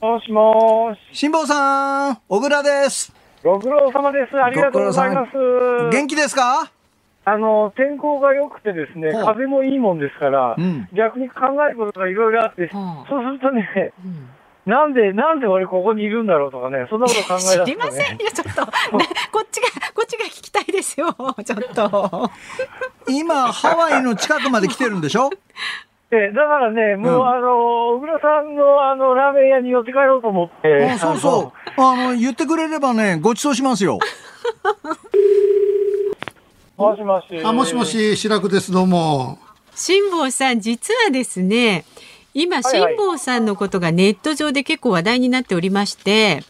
もしもーし。辛坊さん、小倉です。ご苦労様です。ありがとうございます。元気ですか？あの、天候が良くてですね、風もいいもんですから、うん逆に考えることがいろいろあって、はあそうするとね、なんで、なんで俺ここにいるんだろうとかね、そんなこと考え出すと知りませんね。よ、ちょっと。ねこっちが、こっちが聞きたいですよ、ちょっと。今、ハワイの近くまで来てるんでしょ？でだからね、もう、うんあの、小倉さんのあの、ラーメン屋に寄って帰ろうと思って。あそうそう。あの、言ってくれればね、ご馳走しますよ。もしもし。あ、もしも。し、白くです、どうも。辛坊さん、実はですね、今、はいはい辛坊さんのことがネット上で結構話題になっておりまして、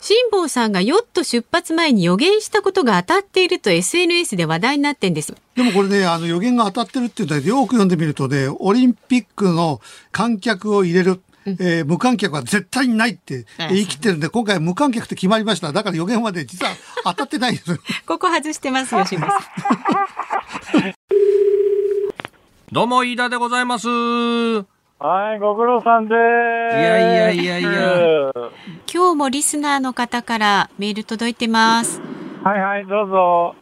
辛坊さんがヨット出発前に予言したことが当たっていると SNS で話題になってんです。でもこれね、あの予言が当たってるっていうんだけど、よく読んでみるとね、オリンピックの観客を入れる。えー無観客は絶対にないって言い切ってるんで、今回無観客って決まりました。だから予言はね、実は当たってないんです。ここ外してますよ、辛坊さん。どうも、飯田でございます。はい、ご苦労さんでーす。いやいやいやいや今日もリスナーの方からメール届いてます。はいはい、どうぞ。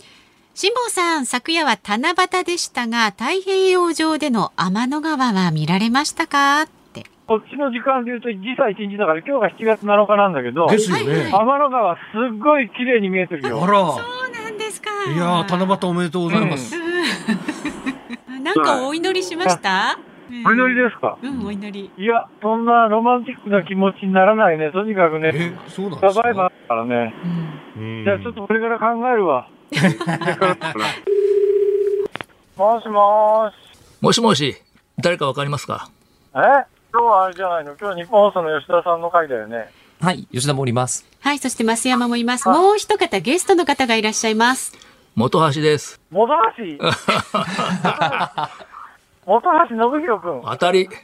辛坊さん、昨夜は七夕でしたが、太平洋上での天の川は見られましたか？って。こっちの時間で言うと、時差1日だから、今日が7月7日なんだけど、ですよね。天の川、すっごい綺麗に見えてるよ。あら。そうなんですか。いやー、七夕おめでとうございます。なんかお祈りしました？お祈りですか？うん、お祈り。いや、そんなロマンチックな気持ちにならないね。とにかくね、え、そうなんですか？サバイバーだからね。うんうんじゃあちょっとこれから考えるわ。もしもーし。もしもし、誰かわかりますか？え？今日はあれじゃないの？今日日本放送の吉田さんの回だよね。はい、吉田もおります。はい、そして増山もいます。もう一方ゲストの方がいらっしゃいます。元橋です。元橋？元橋信弘くん。当たり。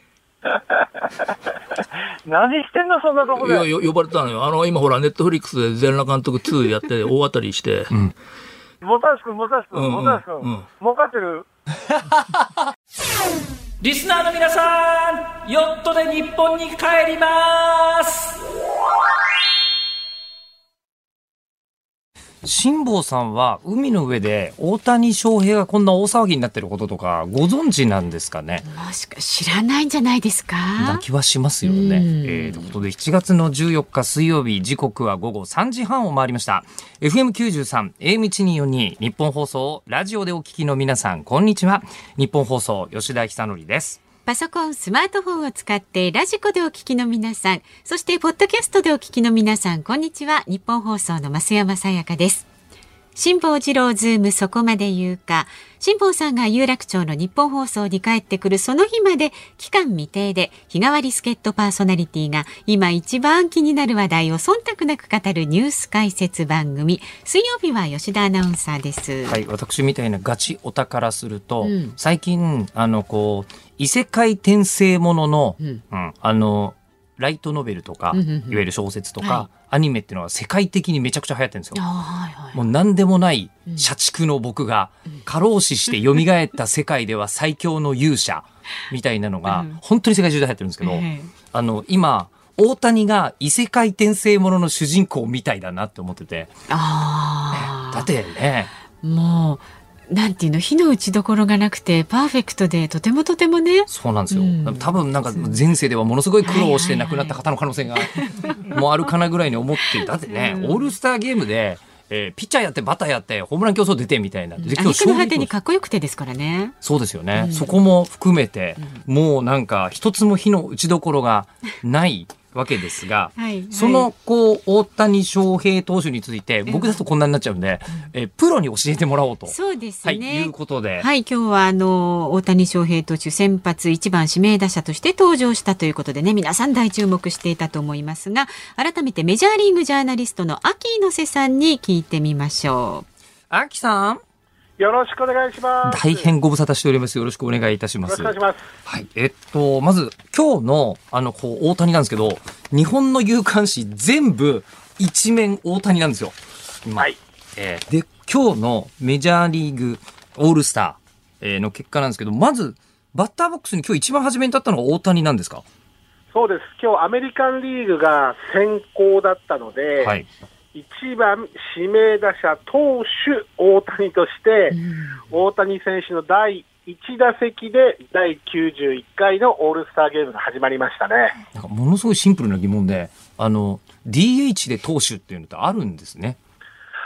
何してんのそんなとこで。いや、よ呼ばれたのよ。あの、今ほら、ネットフリックスで全裸監督2やって、大当たりして。元橋くん、元橋くん、うんうん元橋くう。儲かってる リスナーの皆さん、ヨットで日本に帰ります辛坊さんは海の上で大谷翔平がこんな大騒ぎになってることとかご存知なんですかね？もしか知らないんじゃないですか？な気はしますよね。うんえーということで7月の14日水曜日時刻は午後3時半を回りました。FM93 AM1242 ニッポン放送ラジオでお聞きの皆さんこんにちは。ニッポン放送吉田尚記です。パソコン、スマートフォンを使ってラジコでお聞きの皆さん、そしてポッドキャストでお聞きの皆さん、こんにちは。ニッポン放送の増山さやかです。辛坊治郎ズームそこまで言うか。辛坊さんが有楽町の日本放送に帰ってくるその日まで期間未定で日替わり助っ人パーソナリティが今一番気になる話題を忖度なく語るニュース解説番組。水曜日は吉田アナウンサーです。はい、私みたいなガチオタからすると、うん最近あのこう異世界転生ものの、うん。うんあのライトノベルとか、うんうんうん。いわゆる小説とか、はアニメっていうのは世界的にめちゃくちゃ流行ってるんですよ。あはいはい。もう何でもない社畜の僕が過労死して蘇った世界では最強の勇者みたいなのがうん。本当に世界中で流行ってるんですけど、ええ。あの今大谷が異世界転生ものの主人公みたいだなって思ってて。ああ。だってね。もうなんていうの火の打ちどころがなくてパーフェクトでとてもとてもね。そうなんですよ、うん。多分なんか前世ではものすごい苦労をして亡くなった方の可能性がもうあるかなぐらいに思ってだってね、オールスターゲームで、えーピッチャーやってバッターやってホームラン競争出てみたいなで挙句の果てに勝かっこよくてですからね。そうですよね、そこも含めて、もうなんか一つも火の打ちどころがないわけですが、はいそのこう大谷翔平投手について僕だとこんなになっちゃうんで、えプロに教えてもらおうと、そうですはい、ねいうことで、はい今日はあの大谷翔平投手先発一番指名打者として登場したということでね皆さん大注目していたと思いますが改めてメジャーリーグジャーナリストの秋野瀬さんに聞いてみましょアキさんよろしくお願いします。大変ご無沙汰しておりますよろしくお願いいたしますいします。はい。えっと、まず、今日の、あの、こう、大谷なんですけど、日本の有刊誌全部、一面大谷なんですよ。今はい。えーで、今日のメジャーリーグオールスター、えーの結果なんですけど、まず、バッターボックスに今日一番初めに立ったのが大谷なんですか？そうです。今日アメリカンリーグが先行だったので、はい。1番指名打者投手大谷として、大谷選手の第1打席で第91回のオールスターゲームが始まりましたね。なんかものすごいシンプルな疑問で、あの、DH で投手っていうのってあるんですね。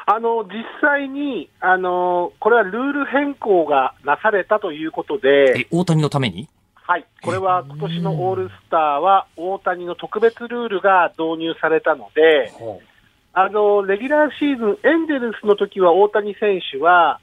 あの、実際に、あの、これはルール変更がなされたということで、え、大谷のために？はい。これは今年のオールスターは大谷の特別ルールが導入されたので、あの、レギュラーシーズン、エンゼルスの時は大谷選手は、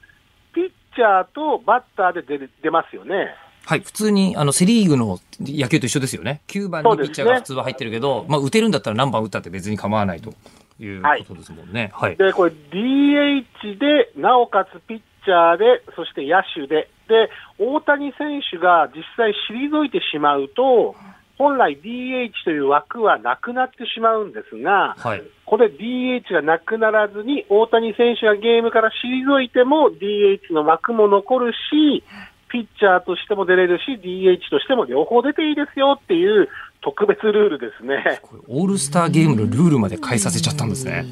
ピッチャーとバッターで出る出ますよね。はい、普通に、あの、セリーグの野球と一緒ですよね。9番にピッチャーが普通は入ってるけど、まあ、打てるんだったら何番打ったって別に構わないということですもんね。はい。で、これ DH で、なおかつピッチャーで、そして野手で、で、大谷選手が実際退いてしまうと、本来 DH という枠はなくなってしまうんですが、はい。これ DH がなくならずに、大谷選手がゲームから退いても DH の枠も残るし、ピッチャーとしても出れるし、DH としても両方出ていいですよっていう特別ルールですね。オールスターゲームのルールまで変えさせちゃったんですね。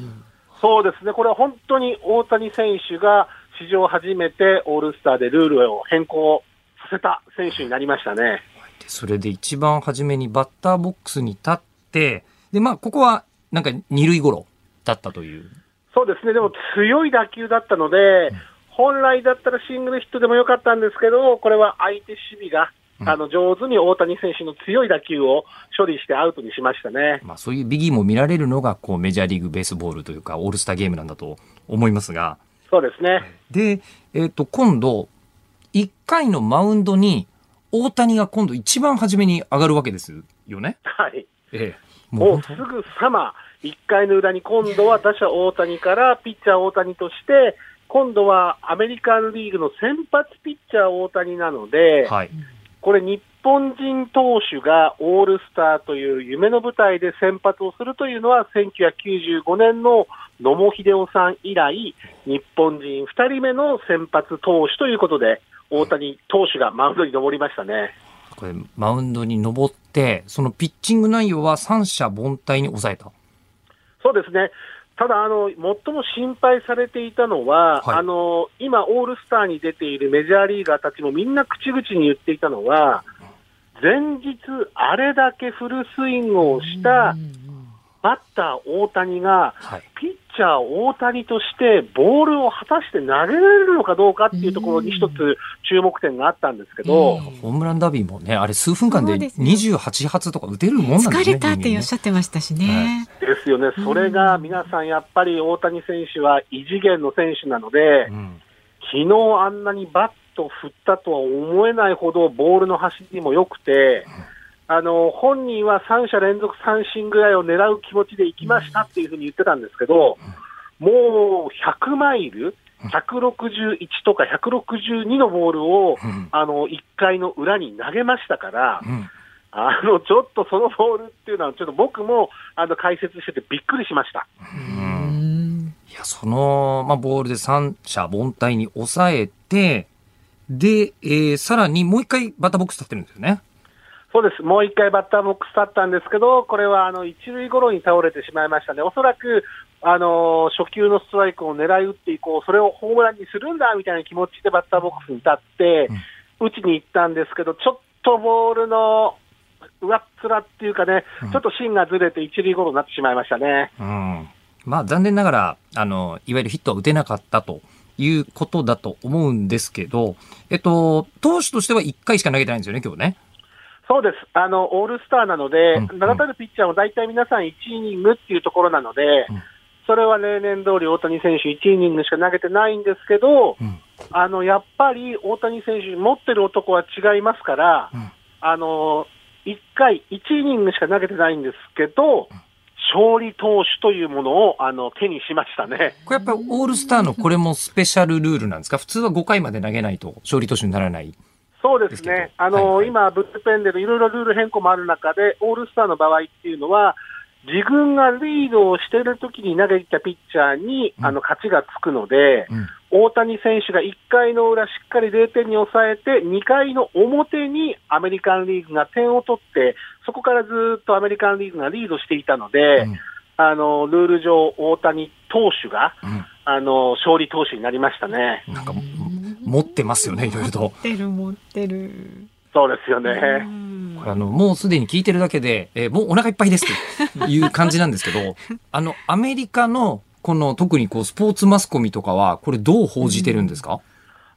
そうですね、これは本当に大谷選手が史上初めてオールスターでルールを変更させた選手になりましたね。でそれで一番初めにバッターボックスに立って、で、まあ、ここは、なんか二塁頃だったという。そうですね、でも強い打球だったので、本来だったらシングルヒットでもよかったんですけど、これは相手守備が、あの上手に大谷選手の強い打球を処理してアウトにしましたね。まあ、そういうビギーも見られるのが、こう、メジャーリーグベースボールというか、オールスターゲームなんだと思いますが。そうですね。で、えっ、と、今度、1回のマウンドに、大谷が今度一番初めに上がるわけですよね。はい。ええ。もうすぐさま、1回の裏に今度は打者大谷からピッチャー大谷として、今度はアメリカンリーグの先発ピッチャー大谷なので、はい。これ日本人投手がオールスターという夢の舞台で先発をするというのは1995年の野茂英雄さん以来、日本人2人目の先発投手ということで、大谷投手がマウンドに登りましたね。これ、マウンドに登って、そのピッチング内容は三者凡退に抑えた？そうですね。ただ、あの、最も心配されていたのは、はいあの、今、オールスターに出ているメジャーリーガーたちもみんな口々に言っていたのは、前日、あれだけフルスイングをしたバッター大谷が、はい。ピッチャー大谷としてボールを果たして投げられるのかどうかっていうところに一つ注目点があったんですけど、ホームランダービーもね、あれ数分間でそうですよ28発とか打てるもんなんですね。疲れたっておっしゃゃってましたしね。ですよね。それが皆さんやっぱり大谷選手は異次元の選手なので、うん。昨日あんなにバット振ったとは思えないほどボールの走りも良くて、あの、本人は3者連続三振ぐらいを狙う気持ちで行きましたっていうふうに言ってたんですけど、もう100マイル、161とか162のボールを、うんあの、1回の裏に投げましたから、うん。あの、ちょっとそのボールっていうのは、ちょっと僕も、あの、解説しててびっくりしました。うんいや、その、まあ、ボールで三者凡退に抑えて、で、えーさらにもう一回バッターボックス立ってるんですよね。そうです。もう一回バッターボックス立ったんですけど、これはあの一塁ゴロに倒れてしまいましたね。おそらく、あの初球のストライクを狙い打っていこう、それをホームランにするんだみたいな気持ちでバッターボックスに立って、打ちに行ったんですけど、ちょっとボールの上っ面っていうかね、ちょっと芯がずれて一塁ゴロになってしまいましたね。うん。まあ、残念ながら、あの、いわゆるヒットは打てなかったということだと思うんですけど、えっと、投手としては1回しか投げてないんですよね、今日ね。そうです。あの、オールスターなので、うん名だたるピッチャーも大体皆さん1イニングっていうところなので、うんそれは例年通り大谷選手1イニングしか投げてないんですけど、うんあの、やっぱり大谷選手持ってる男は違いますから、うんあの、1回1イニングしか投げてないんですけど、勝利投手というものをあの手にしましたね。これやっぱりオールスターのこれもスペシャルルールなんですか？普通は5回まで投げないと勝利投手にならない。そうですね。あの、はいはい。今、ブッルペンでいろいろルール変更もある中で、オールスターの場合っていうのは、自分がリードをしている時に投げたピッチャーに、あの勝ちがつくので、大谷選手が1回の裏しっかり0点に抑えて、2回の表にアメリカンリーグが点を取って、そこからずっとアメリカンリーグがリードしていたので、あのルール上、大谷投手が、あの勝利投手になりましたね。なんか持ってますよねいろいろと。持ってる持ってる。そうですよね。これあのもうすでに聞いてるだけで、えーもうお腹いっぱいですという感じなんですけど あのアメリカのこの特にこうスポーツマスコミとかはこれどう報じてるんですか、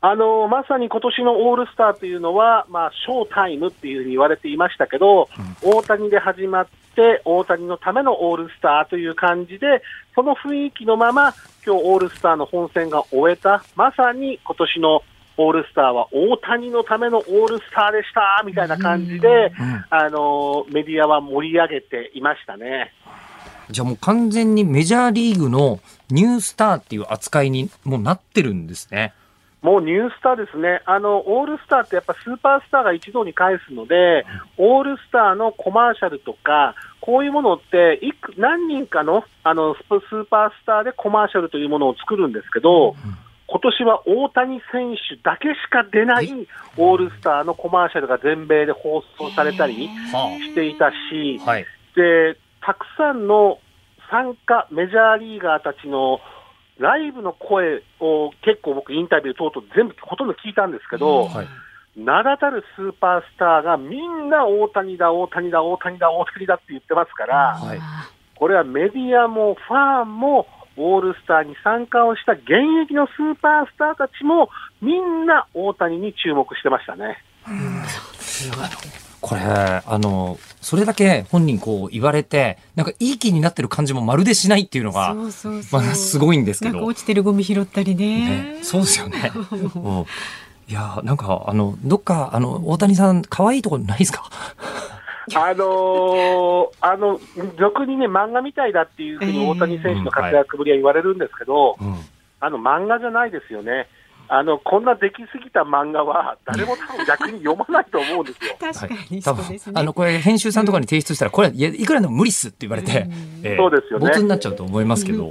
あのまさに今年のオールスターというのは、まあ、ショータイムっていうふうに言われていましたけど、大谷で始まって、大谷のためのオールスターという感じで、その雰囲気のまま、今日オールスターの本戦が終えた、まさに今年のオールスターは大谷のためのオールスターでしたみたいな感じで、あのメディアは盛り上げていましたね。じゃあもう完全にメジャーリーグのニュースターっていう扱いにもうなってるんですね。もうニュースターですね、あのオールスターってやっぱスーパースターが一堂に会すので、オールスターのコマーシャルとか、こういうものっていく、何人かのあのススーパースターでコマーシャルというものを作るんですけど、今年は大谷選手だけしか出ないオールスターのコマーシャルが全米で放送されたりしていたし、はい。でたくさんの参加、メジャーリーガーたちのライブの声を結構僕、インタビュー等々全部ほとんど聞いたんですけど、はい。名だたるスーパースターがみんな大谷だ、大谷だ、大谷だ、大谷だって言ってますから、はい。これはメディアもファンもオールスターに参加をした現役のスーパースターたちもみんな大谷に注目してましたね。これ、あの、それだけ本人こう言われて、なんかいい気になってる感じもまるでしないっていうのが、そうそうそう。まあすごいんですけど。なんか落ちてるゴミ拾ったりね。ね、そうですよね。うんいやーなんかあのどっかあの大谷さん可愛いところないですか？あのーあの、俗にね、漫画みたいだっていうふうに大谷選手の活躍ぶりは言われるんですけど、あの、漫画じゃないですよね。あの、こんな出来すぎた漫画は、誰も多分逆に読まないと思うんですよ。確かに多分そうですね。あのこれ編集さんとかに提出したらこれいやいくらでも無理っすって言われて、えーそうですよねボツになっちゃうと思いますけど。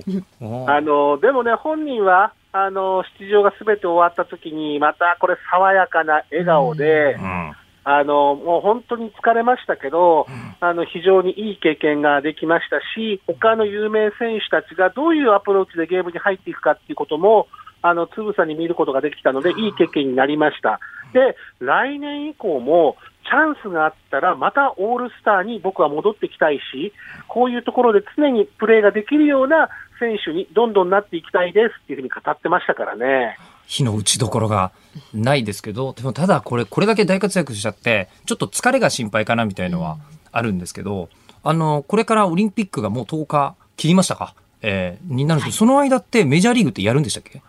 あのでもね、本人はあの出場がすべて終わった時に、またこれ、爽やかな笑顔で、うんあのもう本当に疲れましたけど、あの非常にいい経験ができましたし、他の有名選手たちがどういうアプローチでゲームに入っていくかっていうことも、あのつぶさに見ることができたので、いい経験になりました。で、来年以降も、チャンスがあったら、またオールスターに僕は戻ってきたいし、こういうところで常にプレーができるような選手にどんどんなっていきたいですっていうふうに語ってましたからね。火の打ちどころがないですけどでもただこれこれだけ大活躍しちゃってちょっと疲れが心配かなみたいのはあるんですけど、あのこれからオリンピックがもう10日切りましたか、えーになるんですけど、その間ってメジャーリーグってやるんでしたっけ？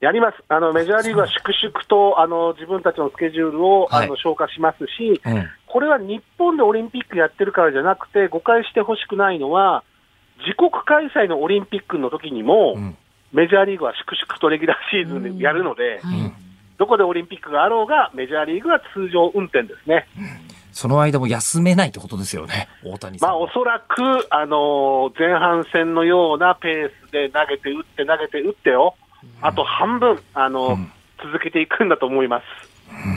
やります。あの、メジャーリーグは粛々と、あの、自分たちのスケジュールを、はい。あの、消化しますし、うん。これは日本でオリンピックやってるからじゃなくて、誤解してほしくないのは、自国開催のオリンピックの時にも、うん。メジャーリーグは粛々とレギュラーシーズンでやるので、はい。どこでオリンピックがあろうが、メジャーリーグは通常運転ですね。その間も休めないってことですよね。大谷さん。まあ、おそらく、あのー前半戦のようなペースで投げて打って投げて打ってよ、あと半分、あのーうん続けていくんだと思います。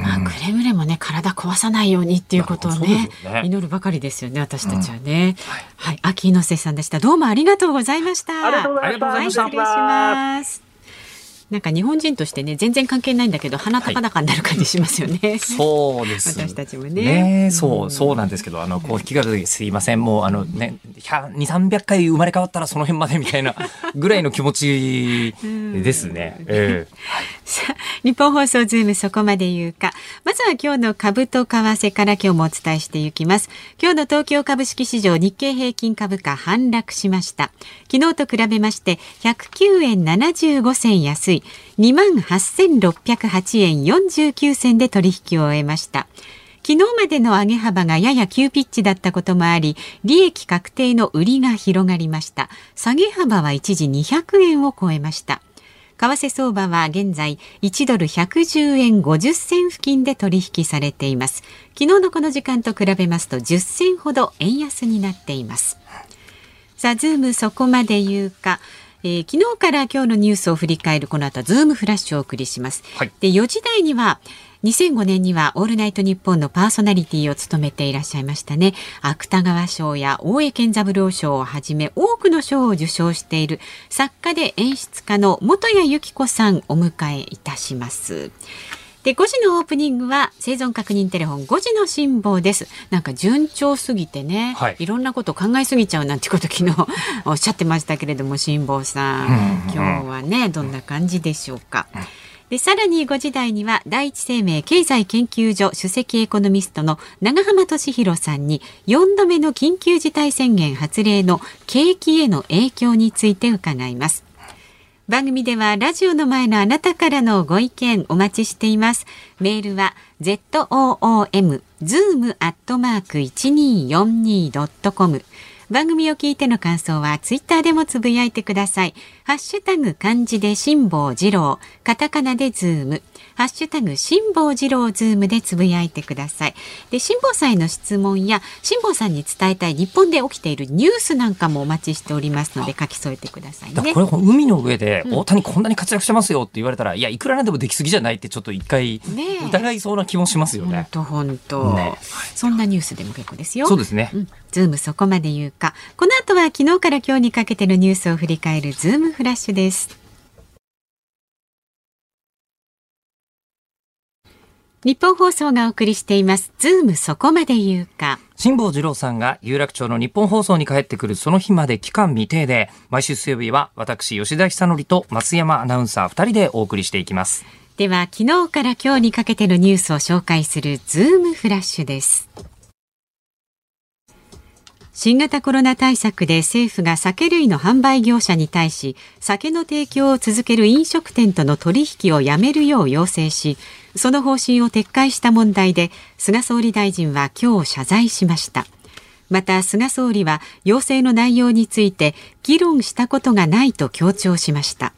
まあ、くれぐれもね、体壊さないようにっていうことをねね祈るばかりですよね、私たちはね。はい、秋野瀬さんでした。どうもありがとうございました。ありがとうございましたはい、失礼します。なんか日本人としてね、全然関係ないんだけど、鼻高々になる感じしますよね。そうです。私たちもねねえそうう、んそうなんですけど、あの、こう、気軽ですいません。もう、あのね、100 2、300回生まれ変わったらその辺までみたいなぐらいの気持ちですね。ええさあ日本放送ズームそこまで言うか。まずは今日の株と為替から今日もお伝えしていきます。今日の東京株式市場日経平均株価反落しました。昨日と比べまして109円75銭安い28,608円49銭で取引を終えました。昨日までの上げ幅がやや急ピッチだったこともあり、利益確定の売りが広がりました。下げ幅は一時200円を超えました。為替相場は現在1ドル110円50銭付近で取引されています。昨日のこの時間と比べますと10銭ほど円安になっています。さあ、ズームそこまで言うか。えー、昨日から今日のニュースを振り返るこの後はズームフラッシュをお送りします。はい、で4時台には2005年にはオールナイトニッポンのパーソナリティを務めていらっしゃいましたね。芥川賞や大江健三郎賞をはじめ多くの賞を受賞している作家で演出家の本谷有希子さんお迎えいたします。で5時のオープニングは生存確認テレフォン5時の辛抱ですなんか順調すぎてね、はい、いろんなこと考えすぎちゃうなんてこと昨日おっしゃってましたけれども辛抱さん、今日はねどんな感じでしょうか。でさらに5時台には第一生命経済研究所首席エコノミストの長浜俊弘さんに4度目の緊急事態宣言発令の景気への影響について伺います。番組ではラジオの前のあなたからのご意見お待ちしています。メールは zoom zoom アットマーク 1242.com 番組を聞いての感想はツイッターでもつぶやいてください。ハッシュタグ漢字で辛坊治郎、カタカナでズーム、ハッシュタグ辛坊治郎ズームでつぶやいてください。で、辛坊さんへの質問や辛坊さんに伝えたい日本で起きているニュースなんかもお待ちしておりますので書き添えてくださいね。これ海の上で大谷こんなに活躍してますよって言われたら、うん、いやいくらなんでもできすぎじゃないってちょっと一回疑いそうな気もしますよね。本当本当。そんなニュースでも結構ですよ。そうですね。うんズームそこまで言うか。この後は昨日から今日にかけてのニュースを振り返るズームフラッシュです。ニッポン放送がお送りしています。ズームそこまで言うか。辛坊治郎さんが有楽町のニッポン放送に帰ってくるその日まで期間未定で、毎週水曜日は私、吉田尚記と増山アナウンサー2人でお送りしていきます。では、昨日から今日にかけてのニュースを紹介するズームフラッシュです。新型コロナ対策で政府が酒類の販売業者に対し酒の提供を続ける飲食店との取引をやめるよう要請しその方針を撤回した問題で菅総理大臣は今日謝罪しました。また菅総理は要請の内容について議論したことがないと強調しました。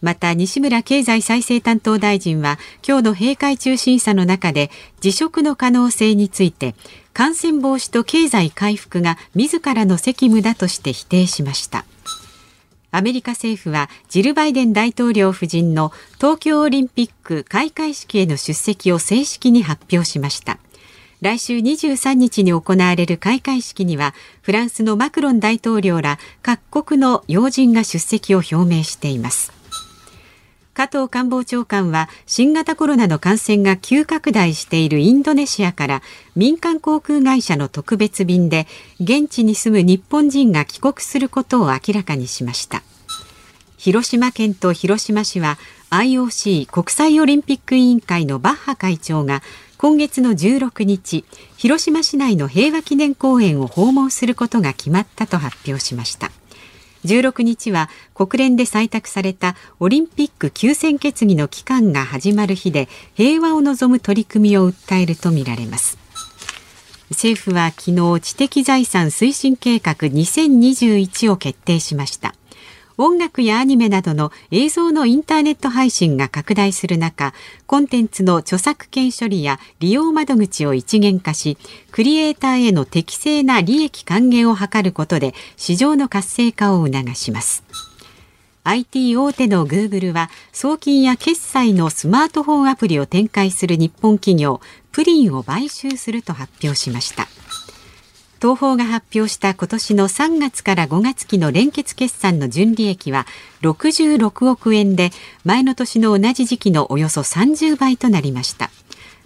また西村経済再生担当大臣は今日の閉会中審査の中で辞職の可能性について感染防止と経済回復が自らの責務だとして否定しました。アメリカ政府はジル・バイデン大統領夫人の東京オリンピック開会式への出席を正式に発表しました。来週23日に行われる開会式にはフランスのマクロン大統領ら各国の要人が出席を表明しています。加藤官房長官は新型コロナの感染が急拡大しているインドネシアから民間航空会社の特別便で現地に住む日本人が帰国することを明らかにしました。広島県と広島市は IOC 国際オリンピック委員会のバッハ会長が今月の16日広島市内の平和記念公園を訪問することが決まったと発表しました。16日は国連で採択されたオリンピック休戦決議の期間が始まる日で平和を望む取り組みを訴えるとみられます。政府は昨日知的財産推進計画2021を決定しました。音楽やアニメなどの映像のインターネット配信が拡大する中コンテンツの著作権処理や利用窓口を一元化しクリエイターへの適正な利益還元を図ることで市場の活性化を促します。IT 大手のグーグルは送金や決済のスマートフォンアプリを展開する日本企業プリンを買収すると発表しました。東宝が発表した今年の3月から5月期の連結決算の純利益は66億円で前の年の同じ時期のおよそ30倍となりました。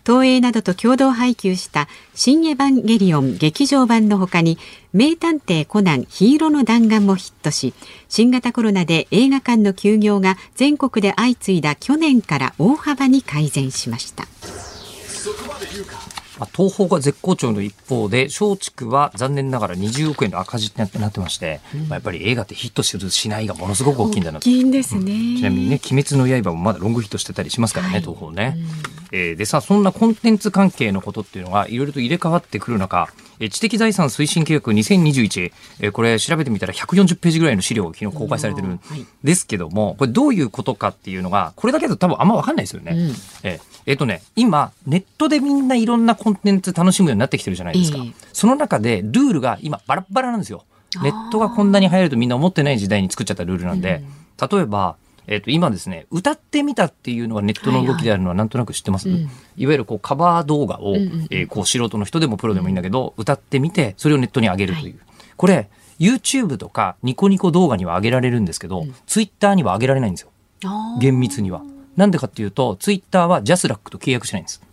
東映などと共同配給した新エヴァンゲリオン劇場版のほかに名探偵コナンヒーローの弾丸もヒットし新型コロナで映画館の休業が全国で相次いだ去年から大幅に改善しました。まあ、東宝が絶好調の一方で松竹は残念ながら20億円の赤字ってなってまして、うん、まあ、やっぱり映画ってヒットするしないがものすごく大きいんだなと。大きいんですね、うん、ちなみにね「鬼滅の刃」もまだロングヒットしてたりしますからね、はい、東宝ね、うん、えー、でさそんなコンテンツ関係のことっていうのがいろいろと入れ替わってくる中知的財産推進計画2021、えこれ調べてみたら140ページぐらいの資料が昨日公開されてるんですけども、これどういうことかっていうのが、これだけだと多分あんま分かんないですよね。うん、ええっ、とね、今、ネットでみんないろんなコンテンツ楽しむようになってきてるじゃないですか。その中でルールが今バラバラなんですよ。ネットがこんなに流行るとみんな思ってない時代に作っちゃったルールなんで、例えば、えっ、と、今ですね、歌ってみたっていうのがネットの動きであるのはなんとなく知ってます、うんいわゆるこうカバー動画を、うんうんえーこう素人の人でもプロでもいいんだけど、歌ってみて、それをネットに上げるという。これ、YouTube とかニコニコ動画には上げられるんですけど、Twitter には上げられないんですよ。厳密には。なんでかっていうと、Twitter はジャスラックと契約してないんです。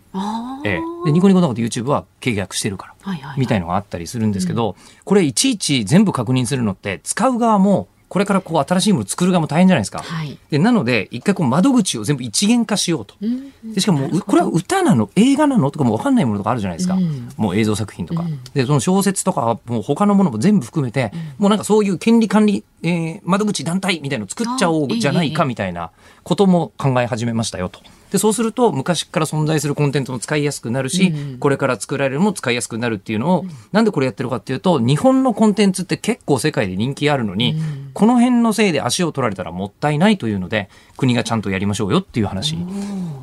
ええ、でニコニコ動画と YouTube は契約してるから。みたいのがあったりするんですけど、これいちいち全部確認するのって使う側もこれからこう新しいものを作る側も大変じゃないですか。はい。でなので一回こう窓口を全部一元化しようと。うん。でしかもうこれは歌なの？映画なの？とかも分かんないものとかあるじゃないですか、うん。もう映像作品とか、うん。でその小説とかもう他のものも全部含めて、もうなんかそういう権利管理、えー窓口団体みたいのを作っちゃおうじゃないかみたいなことも考え始めましたよと。でそうすると昔から存在するコンテンツも使いやすくなるし、うん。これから作られるのも使いやすくなるっていうのを、なんでこれやってるかっていうと日本のコンテンツって結構世界で人気あるのに、この辺のせいで足を取られたらもったいないというので国がちゃんとやりましょうよっていう話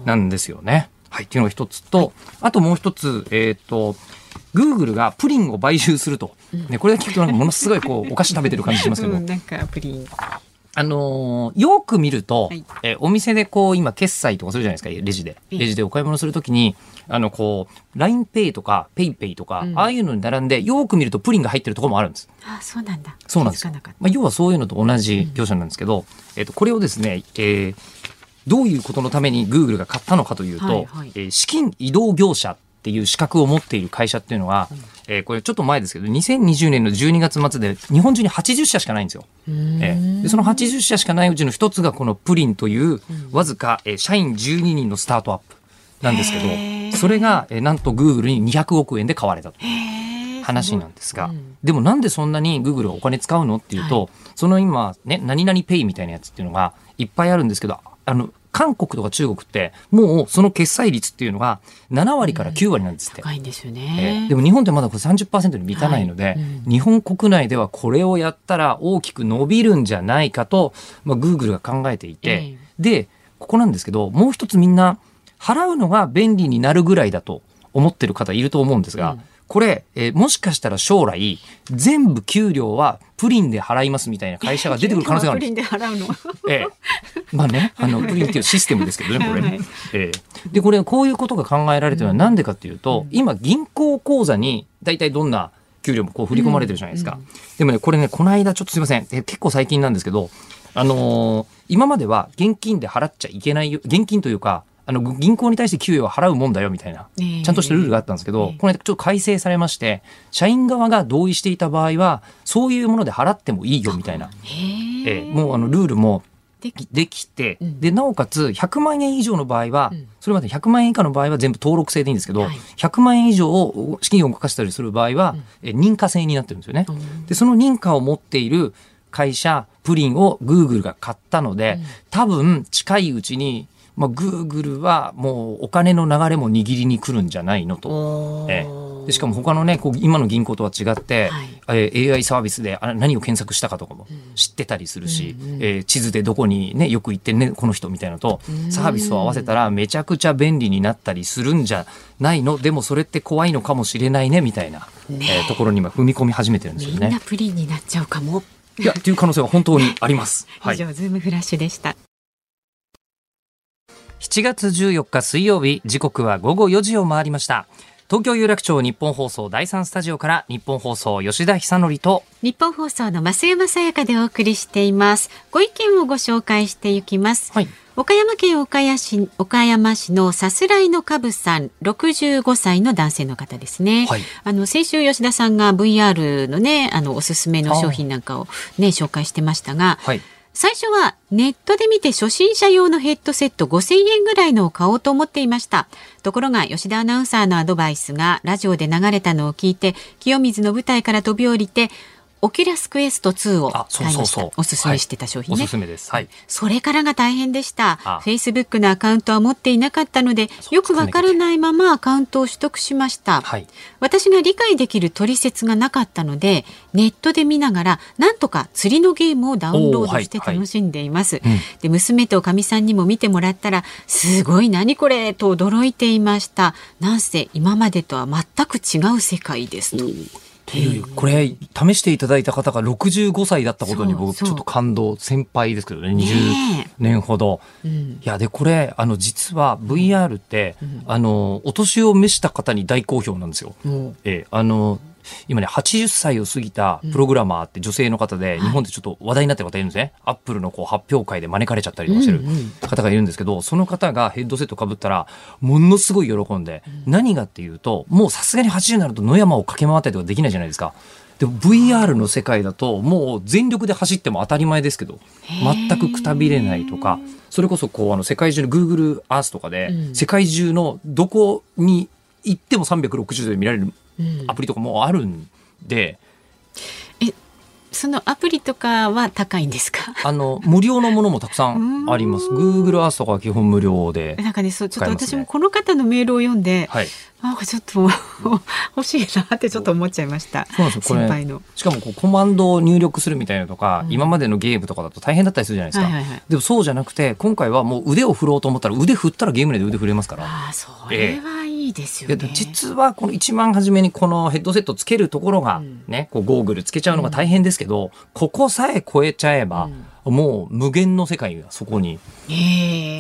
なんですよね。はい、っていうのが一つと、あともう一つ、えっ、と、グーグルがプリンを買収すると。ね、これだけ聞くとなんかものすごいこう、お菓子食べてる感じしますけど、う んなんかプリンあのーよく見ると、はい。えーお店でこう、今、決済とかするじゃないですか、レジで。ええ。レジでお買い物するときに、あの、こう、LINEPay とか PayPay とか、うん。ああいうのに並んで、よく見るとプリンが入ってるところもあるんです。あそうなんだ。そうなんですまあ、要はそういうのと同じ業者なんですけど、えっ、と、これをですね、えーどういうことのために Google が買ったのかというと、はいはい。えー資金移動業者っていう資格を持っている会社っていうのは、えーこれちょっと前ですけど、2020年の12月末で日本中に80社しかないんですよ。えー。でその80社しかないうちの一つがこのプリンという、わずか、えー社員12人のスタートアップなんですけど、それが、えーなんと Google に200億円で買われたと。話なんですが、うん。でもなんでそんなに Google がお金使うのっていうと、その今ね、何々ペイみたいなやつっていうのがいっぱいあるんですけど、あの、韓国とか中国って、もうその決済率っていうのが7割から9割なんですって。高いんですよえねーでも日本ってまだこれ30%に満たないので、はい。うん。日本国内ではこれをやったら大きく伸びるんじゃないかと、まあ、Google が考えていて、え。で、ここなんですけど、もう一つみんな払うのが便利になるぐらいだと思ってる方いると思うんですが、うんこれ、えーもしかしたら将来、全部給料はプリンで払いますみたいな会社が出てくる可能性があるんですプリンで払うのええ。まあね、あの、プリンっていうシステムですけどね、これ。はいええ。で、これ、こういうことが考えられてるのはなんでかっていうと、今、銀行口座に、大体どんな給料もこう振り込まれてるじゃないですか。でもね、これね、この間、ちょっとすいません、え結構最近なんですけど、あのー今までは現金で払っちゃいけないよ、現金というか、あの、銀行に対して給与は払うもんだよ、みたいな、ええ。ちゃんとしたルールがあったんですけど、この間ちょっと改正されまして、社員側が同意していた場合は、そういうもので払ってもいいよ、みたいな。へえ。えもうあのルールもできできて、うん。でなおかつ100万円以上の場合は、うん。それまで100万円以下の場合は全部登録制でいいんですけど、はい。100万円以上を資金を動かしたりする場合は、え認可制になってるんですよね。うん。でその認可を持っている会社プリンをグーグルが買ったので、多分近いうちに、まあ、グーグルはもうお金の流れも握りに来るんじゃないのと。でしかも他のねこう今の銀行とは違って、はい。えー AI サービスであ何を検索したかとかも知ってたりするし、えー地図でどこにねよく行ってねこの人みたいなのとサービスを合わせたらめちゃくちゃ便利になったりするんじゃないの？でもそれって怖いのかもしれないねみたいな、えーところに今踏み込み始めてるんですよね。みんな。プリンになっちゃうかも。いやっていう可能性は本当にあります。はい。以上、ズームフラッシュでした7月14日水曜日時刻は午後4時を回りました。東京有楽町日本放送第三スタジオから日本放送吉田久典と日本放送の増山さやかでお送りしています。ご意見をご紹介していきます、はい。岡山県岡谷市岡山市のさすらいのかぶさん65歳の男性の方ですね、はい。あの先週吉田さんが VR のねあのおすすめの商品なんかをね紹介してましたが、はい最初はネットで見て初心者用のヘッドセット5000円ぐらいのを買おうと思っていました。ところが吉田アナウンサーのアドバイスがラジオで流れたのを聞いて清水の舞台から飛び降りてオキュラスクエスト2を買いました。おすすめしてた商品ね、おすすめです。はい。それからが大変でした。あ。Facebook のアカウントは持っていなかったので、よくわからないままアカウントを取得しました。はい。私が理解できる取説がなかったので、ネットで見ながら、なんとか釣りのゲームをダウンロードして楽しんでいます。うん。で、娘とかみさんにも見てもらったら、すごい何これと驚いていました。なんせ今までとは全く違う世界ですと。これ試していただいた方が65歳だったことに僕ちょっと感動先輩ですけどね。ね20年ほど、うん。いやでこれあの実は VR って、あのお年を召した方に大好評なんですよ。もええあの今ね80歳を過ぎたプログラマーって女性の方で、日本でちょっと話題になってる方いるんですね、アップルのこう発表会で招かれちゃったりとかしてる方がいるんですけど、その方がヘッドセットかぶったらものすごい喜んで、何がっていうともうさすがに80になると野山を駆け回ったりとかできないじゃないですか。でも VR の世界だともう全力で走っても当たり前ですけど全くくたびれないとかそれこそこうあの世界中の Google Earth とかでうん。世界中のどこに行っても360度で見られるアプリとかもあるんで、そのアプリとかは高いんですか？あの、無料のものもたくさんあります。Google Earth とかは基本無料で。なんかねそうちょっと私もこの方のメールを読んで、はい。なんかちょっと 欲しいなってちょっと思っちゃいましたそうなんですよ。先輩の。、しかもこうコマンドを入力するみたいなのとか、今までのゲームとかだと大変だったりするじゃないですか。はいはいはいでもそうじゃなくて、今回はもう腕を振ろうと思ったら腕振ったらゲーム内で腕振れますから。ああそれはいいですよね。実はこの一番初めにこのヘッドセットつけるところがうん。ね、こうゴーグルつけちゃうのが大変ですけど、ここさえ超えちゃえば、もう無限の世界がそこに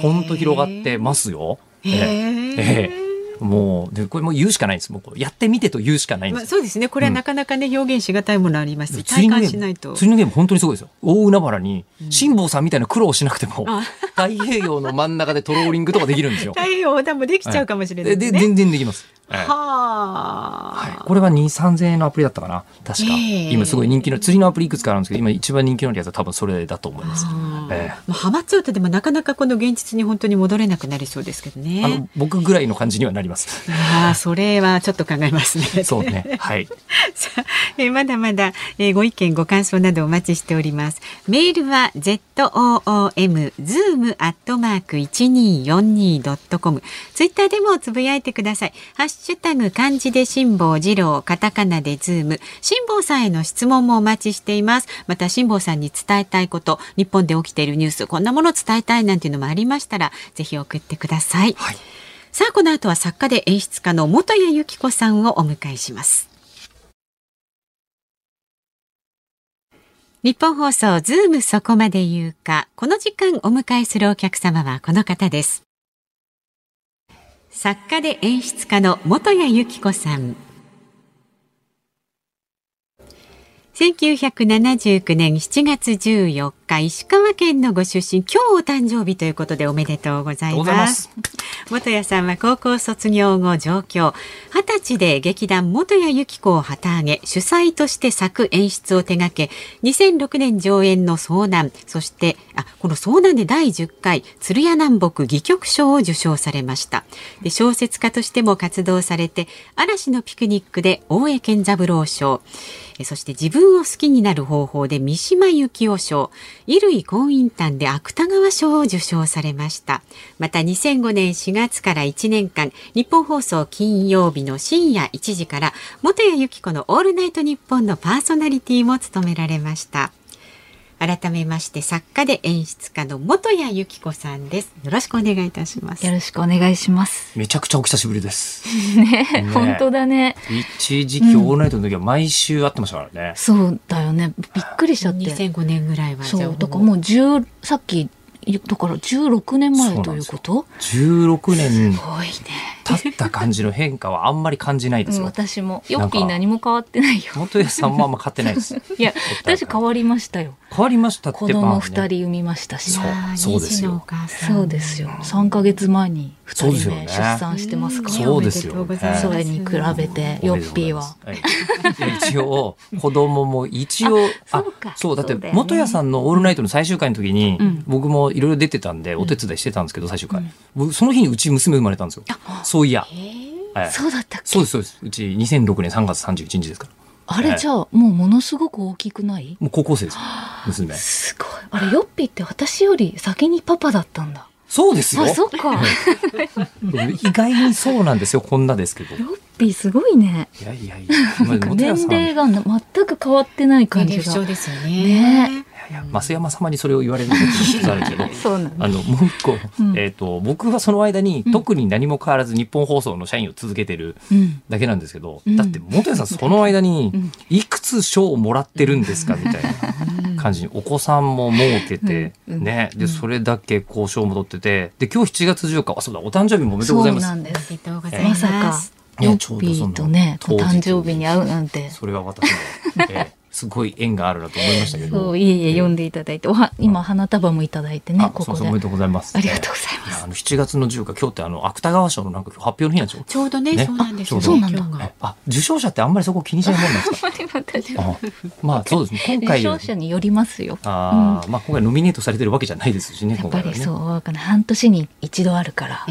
ほんと広がってますよ。へー。ええもうでこれもう言うしかないです。もうやってみてと言うしかないんまあ、です、そうですね。これはなかなかね、表現しがたいものあります。し体感しないと。釣りのゲーム本当にすごいですよ。大海原に辛坊さんみたいな苦労をしなくてもあ。太平洋の真ん中でトローリングとかできるんですよ。太平洋横断もできちゃうかもしれないですね。でで全然できます、ええはあ、はい、これは2、3000円のアプリだったかな確か。ええ今すごい人気の、釣りのアプリいくつかあるんですけど、今一番人気のやつは多分それだと思います。あーえもうハマっちゃうとでもなかなかこの現実に本当に戻れなくなりそうですけどえあのね。僕ぐらいの感じにはなります。ああそれはちょっと考えますね。そうね。はい。さあ、えーまだまだ、えーご意見ご感想などお待ちしております。メールは z o o m zoom アットマーク一二四二ドットコム。ツイッターでもつぶやいてください。ハッシュタグ漢字で辛坊治郎、カタカナでズーム。辛坊さんへの質問もお待ちしています。また辛坊さんに伝えたいこと、日本で起きているニュース、こんなもの伝えたいなんていうのもありましたら、ぜひ送ってください。はい。さあ、この後は作家で演出家の本谷有希子さんをお迎えします。ニッポン放送ズームそこまで言うか。この時間お迎えするお客様はこの方です。作家で演出家の元谷由紀子さん。1979年7月14日、石川県のご出身、今日お誕生日ということでおめでとうございま。ますす。元谷さんは高校卒業後上京二十歳で劇団元谷由紀子を旗揚げ主催として作演出を手掛け2006年上演の遭難そしてあこの遭難で第10回鶴屋南北戯曲賞を受賞されましたで小説家としても活動されて嵐のピクニックで大江健三郎賞えそして自分を好きになる方法で三島由紀夫賞衣類婚姻譚で芥川賞を受賞されました。また2005年4月から1年間日本放送金曜日の深夜1時から元谷由紀子のオールナイトニッポンのパーソナリティも務められました。改めまして作家で演出家の元谷由紀子さんですよろしくお願いいたしますよろしくお願いします。めちゃくちゃお久しぶりです。ねね本当だね。一時期オールナイトの時は毎週会ってましたからね。そうだよね。びっくりしちゃって。2005年ぐらいはそう、だからもう10、さっき、だから16年前ということ？16年すごいね。経った感じの変化はあんまり感じないですうんよ。私も。ヨッピー何も変わってないよ。元谷さんもあんま買ってないです。いや、私変わりましたよ。変わりましたって子供二人産みましたし。そうあーそうですよそうですよ。3ヶ月前に2人目そうですよね出産してますから。そうですよおめでとうございますそれに比べて、ヨッピーは。はい、一応子供も一応 あそうかそうだって元谷さんの「オールナイト」の最終回の時に、うん僕もいろいろ出てたんでお手伝いしてたんですけど、最終回、僕その日にうち娘生まれたんですよそういや、はいそうだったっけ？そうですそうです。うち2006年3月31日ですから。あれじゃあ、もうものすごく大きくない？もう高校生です。よ娘。すごい。あれ、ヨッピーって私より先にパパだったんだ。そうですよ。あ、そっか。意外にそうなんですよ。こんなですけど。いヨッピーすごいね。やいやいや。まあなんか年齢がな全く変わってない感じが。ですよね。ね。いや増山様にそれを言われるのもちょっとあるけど。そうなんだ。あのもう一個、うん。えっ、と僕はその間に、うん。特に何も変わらず日本放送の社員を続けてるうん。だけなんですけど、うん。だって元谷さんその間にうん。いくつ賞をもらってるんですかみたいな感じにお子さんも設けて、ね。でうん。それだけこう賞も取っててで今日7月14日あそうだお誕生日もおめでとうございます。そうなんです。おめ。でとうございま。さか、ねヨッピーとね、誕生日に会うなんて。それは私も、え ーすごい縁があるなと思いましたけどそう、いえいえ、読んでいただいて、おは、今花束もいただいてねあ、ここで。おめでとうございます。ありがとうございますやあの7月の10日今日ってあの芥川賞のなんか発表の日なんですよ。ちょうどね、ね？そうなんですよ。そうなんだあ受賞者ってあんまりそこ気にしないもんなんですか？あまあそうですね今回受賞者によりますよ。あー、まあ今回ノミネートされてるわけじゃないですしねやっ。ぱりそう。半年に一度あるから、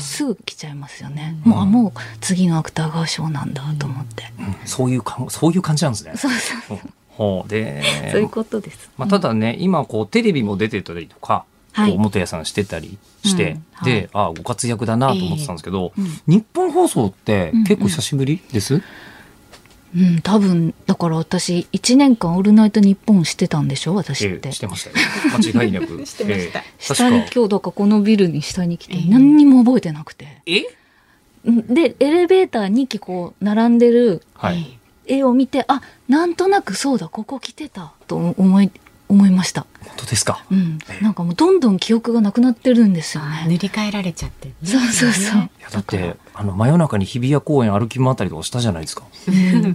すぐ来ちゃいますよね。もう、もう次の芥川賞なんだと思って。うんそういうかそういう感じなんですね。そうそう。うんほう。で、そういうことです。まあただね今こうテレビも出てたりとか。はい。こう元谷さんしてたりして、うん。はい。で、ああご活躍だなと思ってたんですけど、ええうん。日本放送って結構久しぶりです、うん、多分、だから私、1年間オールナイトニッポンしてたんでしょ？私って。ええしてましたよ。間違いなく。してました。ええ。下に今日だからこのビルに下に来て何にも覚えてなくて。え？ん。で、エレベーター2機こう並んでるはい、絵を見て、あ、なんとなくそうだ、ここ来てたと思い、思いました。本当ですか？うん。なんかもうどんどん記憶がなくなってるんですよね。塗り替えられちゃって、ね。そうそうそう。いやだってあの真夜中に日比谷公園歩き回ったりとかしたじゃないですかう